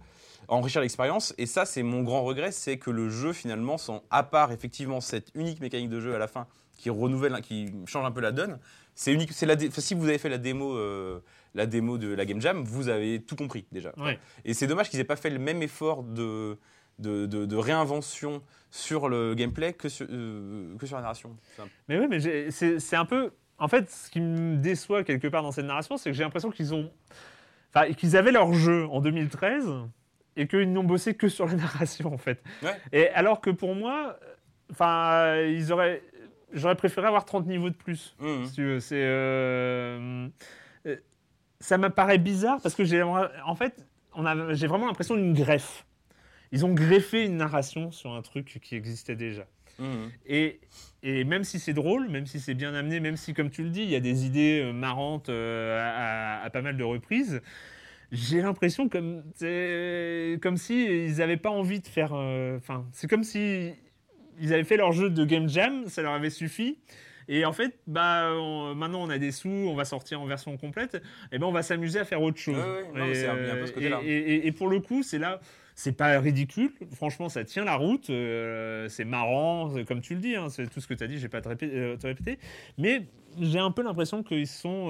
enrichir l'expérience. Et ça, c'est mon grand regret, c'est que le jeu finalement, sans, à part effectivement cette unique mécanique de jeu à la fin qui renouvelle, qui change un peu la donne, c'est unique. C'est la si vous avez fait la démo, euh, la démo de la Game Jam, vous avez tout compris déjà. Ouais. Et c'est dommage qu'ils aient pas fait le même effort de de, de- de réinvention sur le gameplay que sur, euh, que sur la narration. Mais oui, mais c'est c'est un peu. En fait, ce qui me déçoit quelque part dans cette narration, c'est que j'ai l'impression qu'ils ont. Enfin, qu'ils avaient leur jeu en 2013 et qu'ils n'ont bossé que sur la narration, en fait. Ouais. Et alors que pour moi, enfin, ils auraient. J'aurais préféré avoir 30 niveaux de plus. Mhm. Si tu veux. C'est. euh, euh, Ça m'apparaît bizarre parce que j'ai. En fait, on a- j'ai vraiment l'impression d'une greffe. Ils ont greffé une narration sur un truc qui existait déjà. Mhm. Et, et même si c'est drôle, même si c'est bien amené, même si, comme tu le dis, il y a des idées euh, marrantes à, à- à pas mal de reprises, j'ai l'impression comme, comme si ils n'avaient pas envie de faire. euh, Enfin, c'est comme si ils avaient fait leur jeu de game jam, ça leur avait suffi. Et en fait, bah, on- maintenant on a des sous, on va sortir en version complète, et ben on va s'amuser à faire autre chose. Ouais, ouais, Et, un pour le coup, c'est là, c'est pas ridicule. Franchement, ça tient la route. euh, c'est marrant, comme tu le dis. hein, c'est tout ce que tu as dit. J'ai pas te, répé- euh, te répéter. Mais j'ai un peu l'impression qu'ils sont.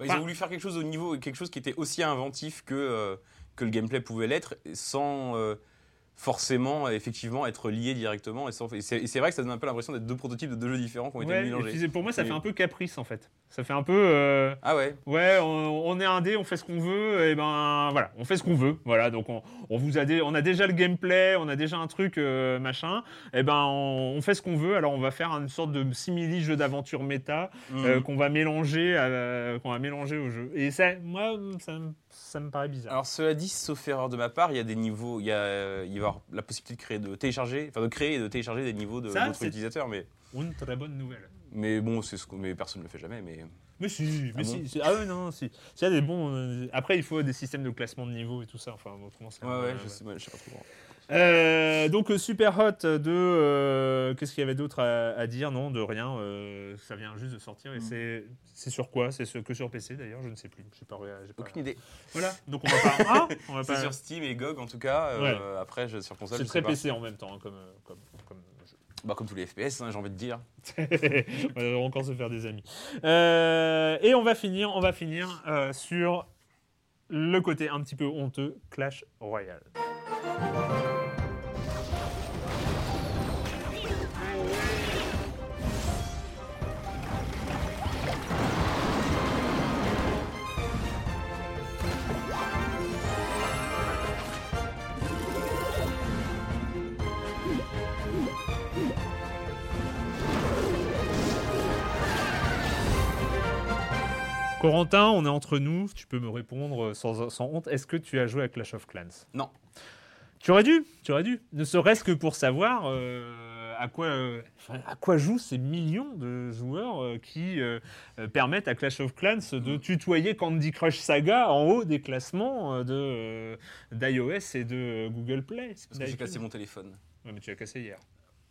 Bah, ils ont voulu faire quelque chose au niveau, quelque chose qui était aussi inventif que, euh, que le gameplay pouvait l'être, sans euh, forcément effectivement être lié directement. Et, sans- et c'est vrai que ça donne un peu l'impression d'être deux prototypes de deux jeux différents qui ont été ouais, et mélangés. puis, pour moi, ça fait un peu caprice en fait. Ça fait un peu. euh, Ah ouais. Ouais, on, on est indé, on fait ce qu'on veut, et ben voilà, on fait ce qu'on veut. Voilà, donc on, on vous a, dé- on a déjà le gameplay, on a déjà un truc euh, machin, et ben on, on fait ce qu'on veut. Alors on va faire une sorte de simili jeu d'aventure méta Mhm. euh, qu'on va mélanger, à- qu'on va mélanger au jeu. Et ça, moi, ça, me- ça me paraît bizarre. Alors cela dit, sauf erreur de ma part, il y a des niveaux, il y a, il va y avoir la possibilité de créer, de télécharger, enfin de créer et de télécharger des niveaux de Ça, d'autres utilisateurs, mais Une très bonne nouvelle. mais bon, c'est ce que mais personne ne le fait jamais. Mais Mais si, mais Ah si, bon si. Ah ouais, non, si. Y a des bons. euh, Après, il faut des systèmes de classement de niveau et tout ça. Enfin, autrement, c'est. ouais, ouais, euh, je sais, ouais, je sais pas trop. Euh, donc euh, super hot de euh, qu'est-ce qu'il y avait d'autre à, à dire? Non de rien euh, ça vient juste de sortir et Mm. c'est c'est sur quoi? C'est sur- que sur PC d'ailleurs je ne sais plus j'ai pas, pas- Aucune idée. voilà donc on va pas ah, on va pas sur Steam et GOG en tout cas. euh, Après, je, sur console, c'est très pas. PC en même temps hein, comme comme, comme jeu. Bah, comme tous les FPS, hein, j'ai envie de dire. on va encore se faire des amis et on va finir on va finir sur le côté un petit peu honteux Clash Royale Corentin, on est entre nous, tu peux me répondre sans, sans honte. Est-ce que tu as joué à Clash of Clans? Non. Tu aurais dû, tu aurais dû. Ne serait-ce que pour savoir euh, à, quoi, euh, à quoi jouent ces millions de joueurs euh, qui permettent à Clash of Clans de tutoyer Candy Crush Saga en haut des classements de, d'iOS et de Google Play. Parce que j'ai cassé mon téléphone. Ouais, mais tu l'as cassé hier.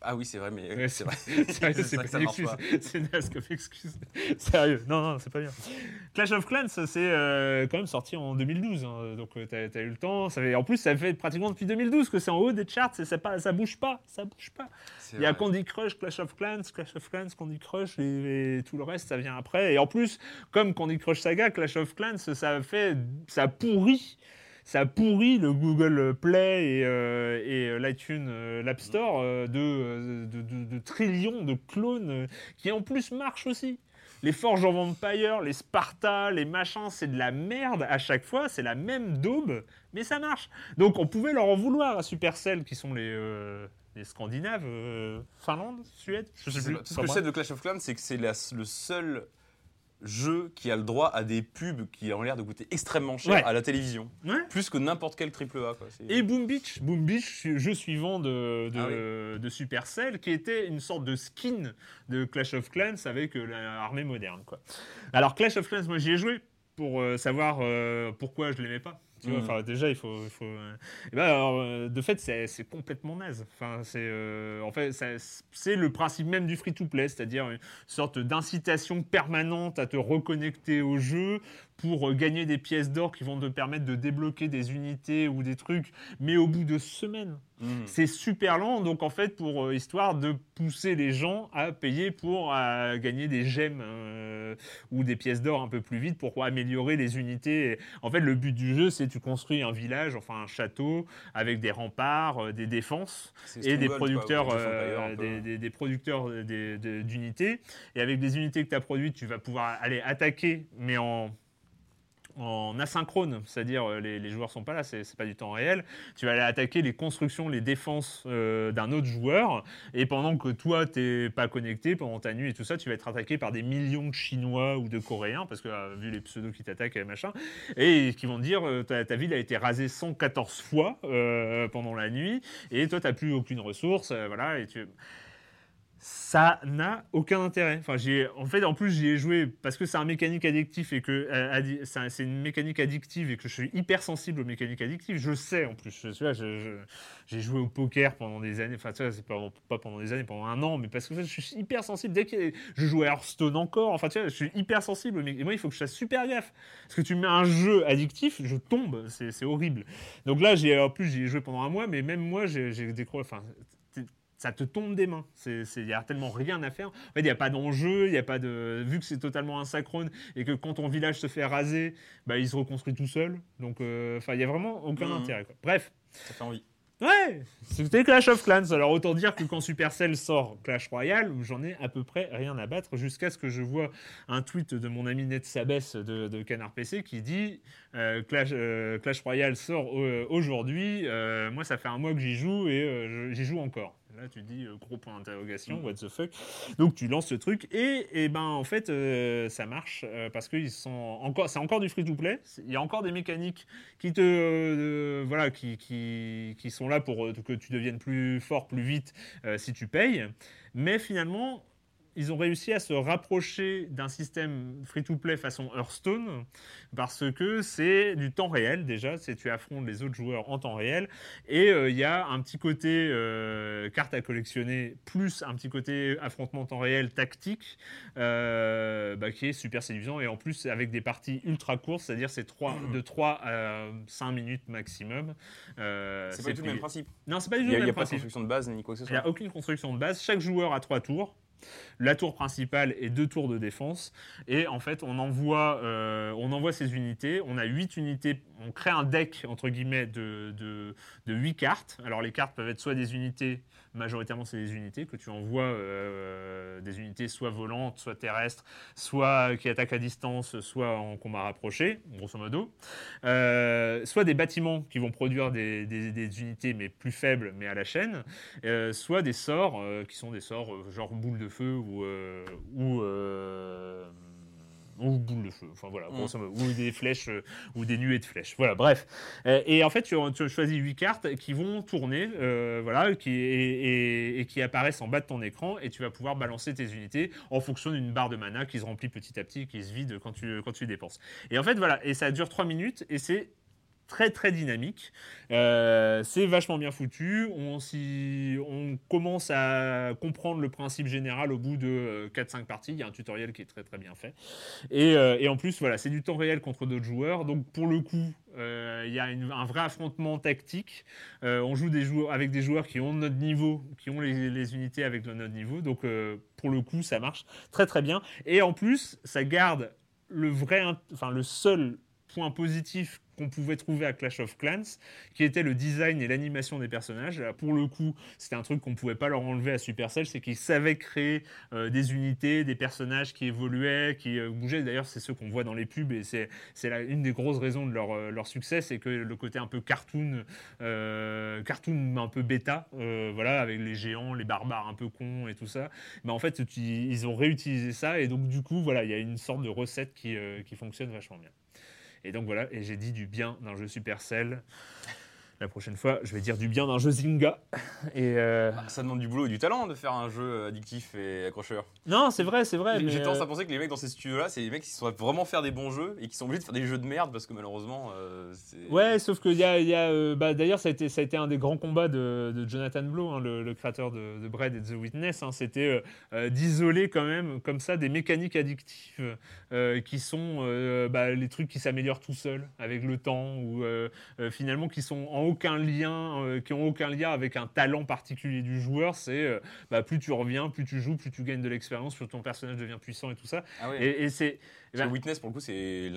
Ah oui, c'est vrai, mais Ouais, c'est vrai. C'est pas une excuse. C'est naze comme excuse. Sérieux, non, non, c'est pas bien. Clash of Clans, c'est euh, quand même sorti en 2012, hein, donc euh, t'as as eu le temps. Ça fait, en plus, ça fait pratiquement depuis 2012 que c'est en haut des charts, et ça, pas, ça bouge pas, ça bouge pas. Il y a. Candy Crush, Clash of Clans, Clash of Clans, Candy Crush, et, et tout le reste, ça vient après. Et en plus, comme Candy Crush Saga, Clash of Clans, ça fait, ça pourrit ça pourrit le Google Play et, euh, et euh, l'iTunes, euh, l'App Store euh, de, de, de- de trillions de clones qui en plus marchent aussi. Les Forge of Empire, les Sparta, les machins, c'est de la merde à chaque fois, c'est la même daube, mais ça marche. Donc on pouvait leur en vouloir à Supercell, qui sont les, euh, les Scandinaves, euh, Finlande, Suède, je sais plus. Tout ce que je sais de Clash of Clans, c'est que c'est le seul jeu qui a le droit à des pubs qui ont l'air de coûter extrêmement cher Ouais. à la télévision. Ouais. Plus que n'importe quel triple A. Quoi. Et Boom Beach, Boom Beach, jeu suivant de, de, Ah de Supercell, qui était une sorte de skin de Clash of Clans avec euh, l'armée moderne. Quoi. Alors Clash of Clans, moi j'y ai joué pour euh, savoir euh, pourquoi je l'aimais pas. Tu vois, enfin, déjà, il faut. il faut, euh, ben, alors, euh, de fait, c'est complètement naze. Enfin, c'est euh, en fait, c'est le principe même du free-to-play, c'est-à-dire une sorte d'incitation permanente à te reconnecter au jeu pour gagner des pièces d'or qui vont te permettre de débloquer des unités ou des trucs, mais au bout de semaines. Mhm. C'est super lent, donc en fait, pour euh, histoire de pousser les gens à payer pour gagner des gemmes euh, ou des pièces d'or un peu plus vite pour améliorer les unités. En fait, le but du jeu, c'est tu construis un village, enfin un château, avec des remparts, euh, des défenses et des quoi, producteurs, des, des- des producteurs d'unités. Et avec des unités que tu as produites, tu vas pouvoir aller attaquer, mais en en asynchrone, c'est-à-dire euh, les, les joueurs sont pas là, c'est pas du temps réel. Tu vas aller attaquer les constructions, les défenses euh, d'un autre joueur, et pendant que toi t'es pas connecté pendant ta nuit et tout ça, tu vas être attaqué par des millions de Chinois ou de Coréens, parce que euh, vu les pseudos qui t'attaquent et machin, et qui vont dire ta, ta ville a été rasée 114 fois pendant la nuit, et toi t'as plus aucune ressource, voilà, et tu ça n'a aucun intérêt. Enfin, j'y ai- en fait, en plus, j'y ai joué parce que c'est un mécanique addictif et que euh, c'est un- c'est une mécanique addictive et que je suis hyper sensible aux mécaniques addictives. Je sais en plus. Tu vois, j'ai joué au poker pendant des années. Enfin, tu vois, c'est pas, pas pendant des années, pendant un an, mais parce que je suis hyper sensible. Dès que je joue à Hearthstone encore, enfin, tu vois, je suis hyper sensible. Mais moi, il faut que je fasse super gaffe parce que tu mets un jeu addictif, je tombe. C'est horrible. Donc là, j'ai en plus, j'y ai joué pendant un mois, mais même moi, j'ai j'ai décroché. Ça te tombe des mains. Il n'y a tellement rien à faire. En fait, il n'y a pas d'enjeu, il y a pas de. Vu que c'est totalement asynchrone et que quand ton village se fait raser, bah, il se reconstruit tout seul. Donc, euh, enfin, il n'y a vraiment aucun Mhm. intérêt. quoi. Bref. Ça fait envie. Ouais, c'était Clash of Clans. Alors autant dire que quand Supercell sort Clash Royale, j'en ai à peu près rien à battre jusqu'à ce que je vois un tweet de mon ami Ned Sabès de, de Canard PC qui dit euh, Clash, euh, Clash Royale sort aujourd'hui. moi, ça fait un mois que j'y joue et j'y joue encore. Là, tu dis euh, gros point d'interrogation, what the fuck. Donc tu lances ce truc et, et ben en fait euh, ça marche euh, parce que sont encore, c'est encore du free to play. Il y a encore des mécaniques qui te voilà qui, qui, qui sont là pour que tu deviennes plus fort plus vite si tu payes mais finalement ils ont réussi à se rapprocher d'un système free-to-play façon Hearthstone parce que c'est du temps réel déjà, c'est tu affrontes les autres joueurs en temps réel et euh, il y a un petit côté euh, carte à collectionner plus un petit côté affrontement en temps réel tactique euh, bah, qui est super séduisant et en plus avec des parties ultra courtes, c'est-à-dire c'est trois- de 3 à 5 minutes maximum. Euh, C'est pas du tout le même principe. Non, c'est pas du Il tout n'y a, le il y même a pas de principe. construction de base ni quoi que ce Il n'y soit. a aucune construction de base. Chaque joueur a trois tours. La tour principale et deux tours de défense. Et en fait, on envoie, euh, on envoie ces unités. On a huit unités. On crée un deck, entre guillemets, de, de, de huit cartes. Alors, les cartes peuvent être soit des unités, majoritairement, c'est des unités que tu envoies, euh, des unités soit volantes, soit terrestres, soit qui attaquent à distance, soit en combat rapproché, grosso modo. Euh, soit des bâtiments qui vont produire des, unités, mais plus faibles, mais à la chaîne. Euh, soit des sorts euh, qui sont des sorts euh, genre boule de feu ou, euh, euh, ou boules de feu, enfin voilà, Mm. ou des flèches, euh, ou des nuées de flèches. Voilà, bref. Euh, et en fait, tu, tu choisis huit cartes qui vont tourner, euh, voilà, qui, et, et- et qui apparaissent en bas de ton écran, et tu vas pouvoir balancer tes unités en fonction d'une barre de mana qui se remplit petit à petit, qui se vide quand tu, quand tu dépenses. Et en fait, voilà, et ça dure 3 minutes, et c'est très très dynamique. Euh, c'est vachement bien foutu. On, commence à comprendre le principe général au bout de euh, 4-5 parties. Il y a un tutoriel qui est très très bien fait. Et, euh, et en plus, voilà, c'est du temps réel contre d'autres joueurs. Donc pour le coup, euh, il y a un vrai affrontement tactique. Euh, on joue des joueurs, avec des joueurs qui ont notre niveau, qui ont les, les unités avec notre niveau. Donc euh, pour le coup, ça marche très très bien. Et en plus, ça garde le vrai, enfin le seul point positif qu'on pouvait trouver à Clash of Clans, qui était le design et l'animation des personnages. Pour le coup, c'était un truc qu'on pouvait pas leur enlever à Supercell, c'est qu'ils savaient créer euh, des unités, des personnages qui évoluaient, qui euh, bougeaient. D'ailleurs, c'est ceux qu'on voit dans les pubs et c'est une des grosses raisons de leur, euh, leur succès, c'est que le côté un peu cartoon, cartoon un peu bêta, voilà, avec les géants, les barbares un peu cons et tout ça. Mais en fait, ils ont réutilisé ça et donc du coup, voilà, il y a une sorte de recette qui, qui fonctionne vachement bien. Et donc voilà, et j'ai dit du bien d'un jeu Supercell. La prochaine fois, je vais dire du bien d'un jeu Zynga. Et euh, Ah, Ça demande du boulot et du talent de faire un jeu addictif et accrocheur. non, c'est vrai, c'est vrai. J'ai tendance euh, à penser que les mecs dans ces studios-là, c'est des mecs qui sauraient vraiment faire des bons jeux et qui sont obligés de faire des jeux de merde parce que malheureusement, euh. Ouais, sauf qu'il y a, il y a euh, bah, d'ailleurs, ça a, été, ça a été un des grands combats de, de Jonathan Blow, hein, le, le créateur de, de Bread et de The Witness. hein. C'était euh, euh, d'isoler quand même, comme ça, des mécaniques addictives euh, qui sont euh, bah, les trucs qui s'améliorent tout seuls avec le temps ou euh, euh, finalement qui sont en aucun lien, euh, qui ont aucun lien avec un talent particulier du joueur. C'est euh, bah, plus tu reviens, plus tu joues, plus tu gagnes de l'expérience, plus ton personnage devient puissant et tout ça. Ah et c'est Parce que Witness, pour le coup, c'est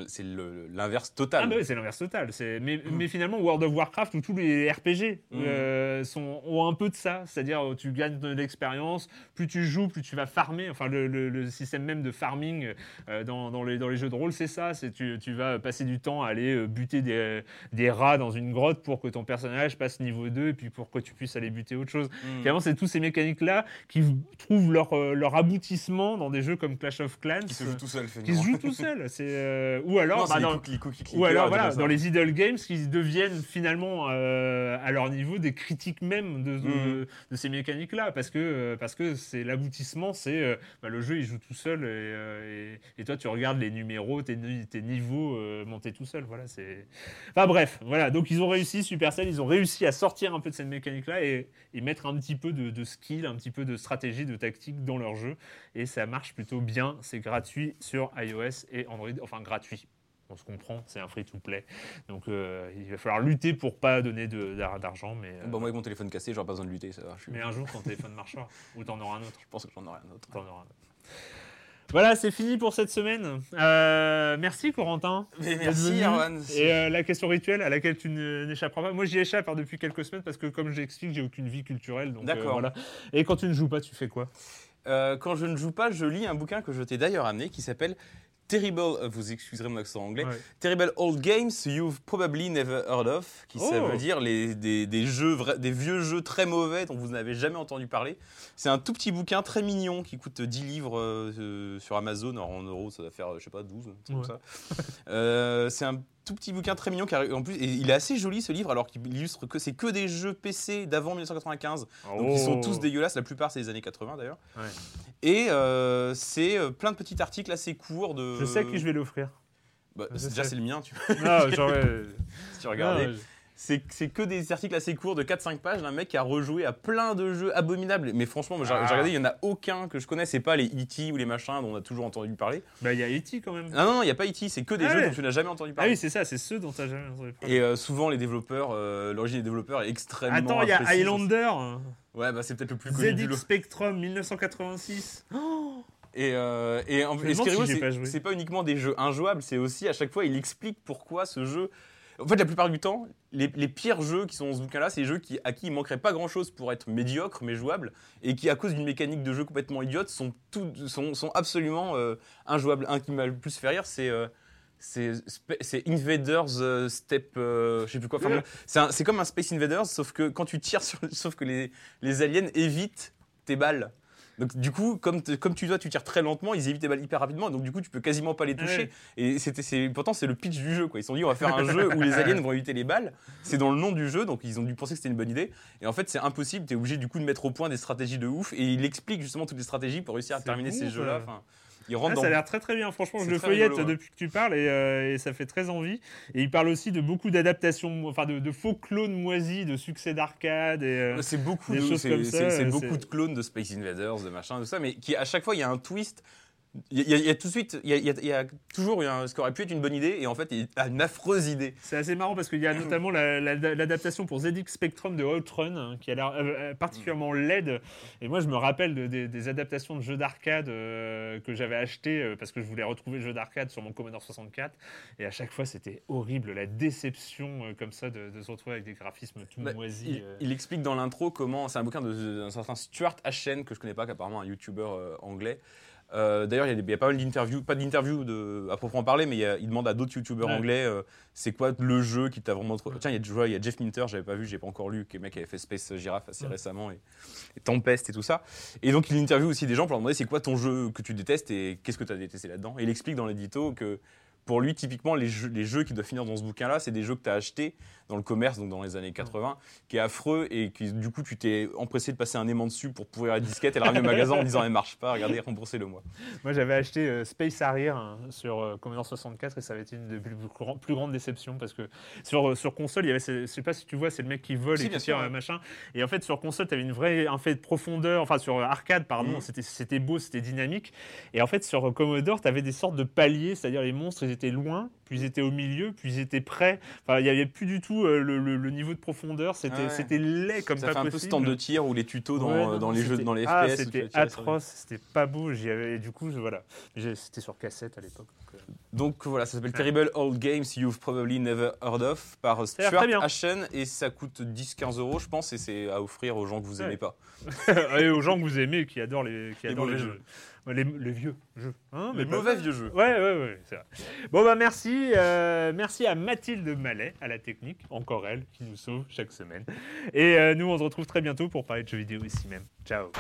l'inverse total. ah bah oui, c'est l'inverse total. C'est- Mais, mais finalement, World of Warcraft ou tous les RPG Mm. euh, sont, ont un peu de ça. C'est-à-dire, euh, tu gagnes de l'expérience, plus tu joues, plus tu vas farmer. Enfin, le, le- le système même de farming euh, dans, dans les, dans les jeux de rôle, c'est ça. C'est tu, tu vas passer du temps à aller buter des, des rats dans une grotte pour que ton personnage passe niveau 2 et puis pour que tu puisses aller buter autre chose. Mm. Finalement, c'est tous ces mécaniques-là qui trouvent leur, leur aboutissement dans des jeux comme Clash of Clans. Qui se joue tout seul, qui se jouent tout seul. C'est, euh, ou alors, Non, bah, les dans- cookies- cookies ou alors voilà, dans les idle games qui deviennent finalement euh, à leur niveau des critiques même de, de, de ces mécaniques-là, parce que euh, parce que c'est l'aboutissement, c'est bah, le jeu il joue tout seul et, et- et toi tu regardes les numéros, tes, tes niveaux monter tout seul. Voilà, c'est. Enfin bref, voilà. Donc ils ont réussi, Supercell, ils ont réussi à sortir un peu de cette mécanique-là et, et mettre un petit peu de, de skill, un petit peu de stratégie, de tactique dans leur jeu, et ça marche plutôt bien. C'est gratuit sur iOS et Android, enfin gratuit on se comprend, c'est un free-to-play. Donc euh, il va falloir lutter pour pas donner d'argent, mais, euh, Bah, moi, avec mon téléphone cassé, j'aurais pas besoin de lutter, ça va. Suis- mais un jour ton téléphone marchera, ou t'en auras un autre. je pense que j'en aurai un autre. T'en auras un autre. Voilà, c'est fini pour cette semaine. Euh, merci Corentin. Mais merci. Erwan. Et euh, la question rituelle à laquelle tu n'échapperas pas. Moi, j'y échappe hein, depuis quelques semaines parce que, comme j'explique, j'ai aucune vie culturelle. donc, euh, D'accord. voilà. Et quand tu ne joues pas, tu fais quoi? Quand je ne joue pas, je lis un bouquin que je t'ai d'ailleurs amené qui s'appelle Terrible, euh, vous excuserez mon accent anglais, Ouais. Terrible Old Games You've Probably Never Heard of, qui ça Oh. veut dire les, des, des jeux des vieux jeux très mauvais dont vous n'avez jamais entendu parler. C'est un tout petit bouquin très mignon qui coûte 10 livres euh, euh, sur Amazon. Alors, en euros, ça va faire, je sais pas, 12, un truc Ouais. comme ça. Euh, c'est un tout petit bouquin très mignon, car en plus, et il est assez joli ce livre, alors qu'il illustre que c'est que des jeux PC d'avant 1995. Donc ils sont tous dégueulasses, la plupart c'est des années 80 d'ailleurs. Oh. Ouais. Et euh, c'est euh, plein de petits articles assez courts de. Je sais à qui je vais l'offrir. Bah, déjà c'est le mien, tu Ah, j'aurais- si tu regardais. C'est que des articles assez courts de 4-5 pages d'un mec qui a rejoué à plein de jeux abominables. Mais franchement, j'ai Ah. regardé, il n'y en a aucun que je connais. C'est pas les E.T. ou les machins dont on a toujours entendu parler. Bah, il y a E.T. quand même. Ah non, non, il n'y a pas E.T. C'est que des Ah jeux ouais. dont tu n'as jamais entendu Ah parler. oui, c'est ça, c'est ceux dont tu n'as jamais entendu parler. Et euh, souvent, les développeurs, euh, l'origine des développeurs est extrêmement. Attends, il y a. Highlander, Ouais, bah c'est peut-être le plus connu ZX. Spectrum 1986. Et, euh, et, en- et ce pas c'est pas uniquement des jeux injouables, c'est aussi à chaque fois, il explique pourquoi ce jeu. En fait, la plupart du temps, les, les pires jeux qui sont dans ce bouquin-là, c'est des jeux qui, à qui il manquerait pas grand-chose pour être médiocres, mais jouables, et qui, à cause d'une mécanique de jeu complètement idiote, sont, tout, sont, sont absolument euh, injouables. Un qui m'a le plus fait rire, c'est. euh, c'est Invaders euh, Step, euh, je sais plus quoi. C'est comme un Space Invaders, sauf que quand tu tires sur, sauf que les, les aliens évitent tes balles. Donc du coup, comme, comme tu dois, tu tires très lentement, ils évitent les balles hyper rapidement, donc du coup, tu peux quasiment pas les toucher. Ouais. Et c'était, c'est, pourtant, c'est le pitch du jeu. Quoi. Ils se sont dit, on va faire un jeu où les aliens vont éviter les balles. C'est dans le nom du jeu, donc ils ont dû penser que c'était une bonne idée. Et en fait, c'est impossible. Tu es obligé du coup de mettre au point des stratégies de ouf. Et il explique justement toutes les stratégies pour réussir à terminer ces jeux-là. Enfin, il Ah, ça a l'air très très bien, franchement, je le feuillette rigolo, ouais. depuis que tu parles et, euh, et ça fait très envie. Et il parle aussi de beaucoup d'adaptations, enfin de, de faux clones moisis, de succès d'arcade. Et, euh, C'est beaucoup, des de, choses c'est, comme ça, c'est euh, beaucoup de clones de Space Invaders, de machin, de ça, mais qui à chaque fois il y a un twist. Il y, a- il y a tout de suite, il y a, il y toujours un- ce qui aurait pu être une bonne idée, et en fait, il a une affreuse idée. C'est assez marrant parce qu'il y a notamment la- la- l'adaptation pour ZX Spectrum de Outrun hein, qui a l'air euh, euh, particulièrement laide. Et moi, je me rappelle de- des- des adaptations de jeux d'arcade euh, que j'avais acheté euh, parce que je voulais retrouver le jeu d'arcade sur mon Commodore 64. Et à chaque fois, c'était horrible, la déception comme ça de, de se retrouver avec des graphismes tout Bah, moisis. il, il explique dans l'intro comment. C'est un bouquin d'un certain Stuart Ashen, que je connais pas, qui apparemment un YouTuber anglais. Euh, D'ailleurs, il y a pas mal d'interviews, pas d'interviews à proprement parler, mais il, y a- il demande à d'autres YouTubers Ouais. anglais euh, c'est quoi le jeu qui t'a vraiment. Tiens, il y, a, il y a Jeff Minter, j'avais pas vu, j'ai pas encore lu, qui est le mec qui avait fait Space Giraffe assez Ouais. récemment, et, et Tempest et tout ça. Et donc, il interviewe aussi des gens pour leur demander c'est quoi ton jeu que tu détestes et qu'est-ce que tu as détesté là-dedans? Et il explique dans l'édito que pour lui, typiquement, les jeux, les jeux qui doivent finir dans ce bouquin-là, c'est des jeux que tu as achetés dans le commerce, donc dans les années 80, qui est affreux et qui, du coup, tu t'es empressé de passer un aimant dessus pour pourrir la disquette et la ramener au magasin en disant elle marche pas, regardez, remboursez-le moi. Moi, j'avais acheté euh, Space Harrier hein, sur euh, Commodore 64 et ça avait été une des plus, plus grandes déceptions parce que sur, euh, sur console, il y avait, je sais pas si tu vois, c'est le mec qui vole Si, et qui tire ouais. machin. Et en fait, sur console, tu avais une vraie, un fait de profondeur, enfin sur arcade, pardon, Mhm. c'était, beau, c'était dynamique. Et en fait, sur Commodore, tu avais des sortes de paliers, c'est-à-dire les monstres, ils étaient loin, puis ils étaient au milieu, puis ils étaient près. Enfin, il n'y avait plus du tout euh, le, le- le niveau de profondeur, c'était, Ah ouais. c'était laid comme ça pas fait un peu stand de tir ou les tutos dans, Ouais, euh, non, dans non, les jeux, dans les ah, FPS. c'était atroce, c'était pas beau. J'y avais, et du coup, je, voilà, c'était sur cassette à l'époque. donc, euh. Donc voilà, ça s'appelle Terrible Old Games You've Probably Never Heard of par Stuart. Ashen et ça coûte 10-15 euros, je pense, et c'est à offrir aux gens que vous Ouais. aimez pas. et aux gens que vous aimez, qui adorent les, qui adorent les, jeux, les, les vieux jeux, Hein, Les mauvais vieux jeux. Ouais, ouais, ouais, c'est vrai. Bon bah merci, euh, merci à Mathilde Mallet à la technique, encore elle, qui nous sauve chaque semaine. Et euh, nous, on se retrouve très bientôt pour parler de jeux vidéo ici même. Ciao.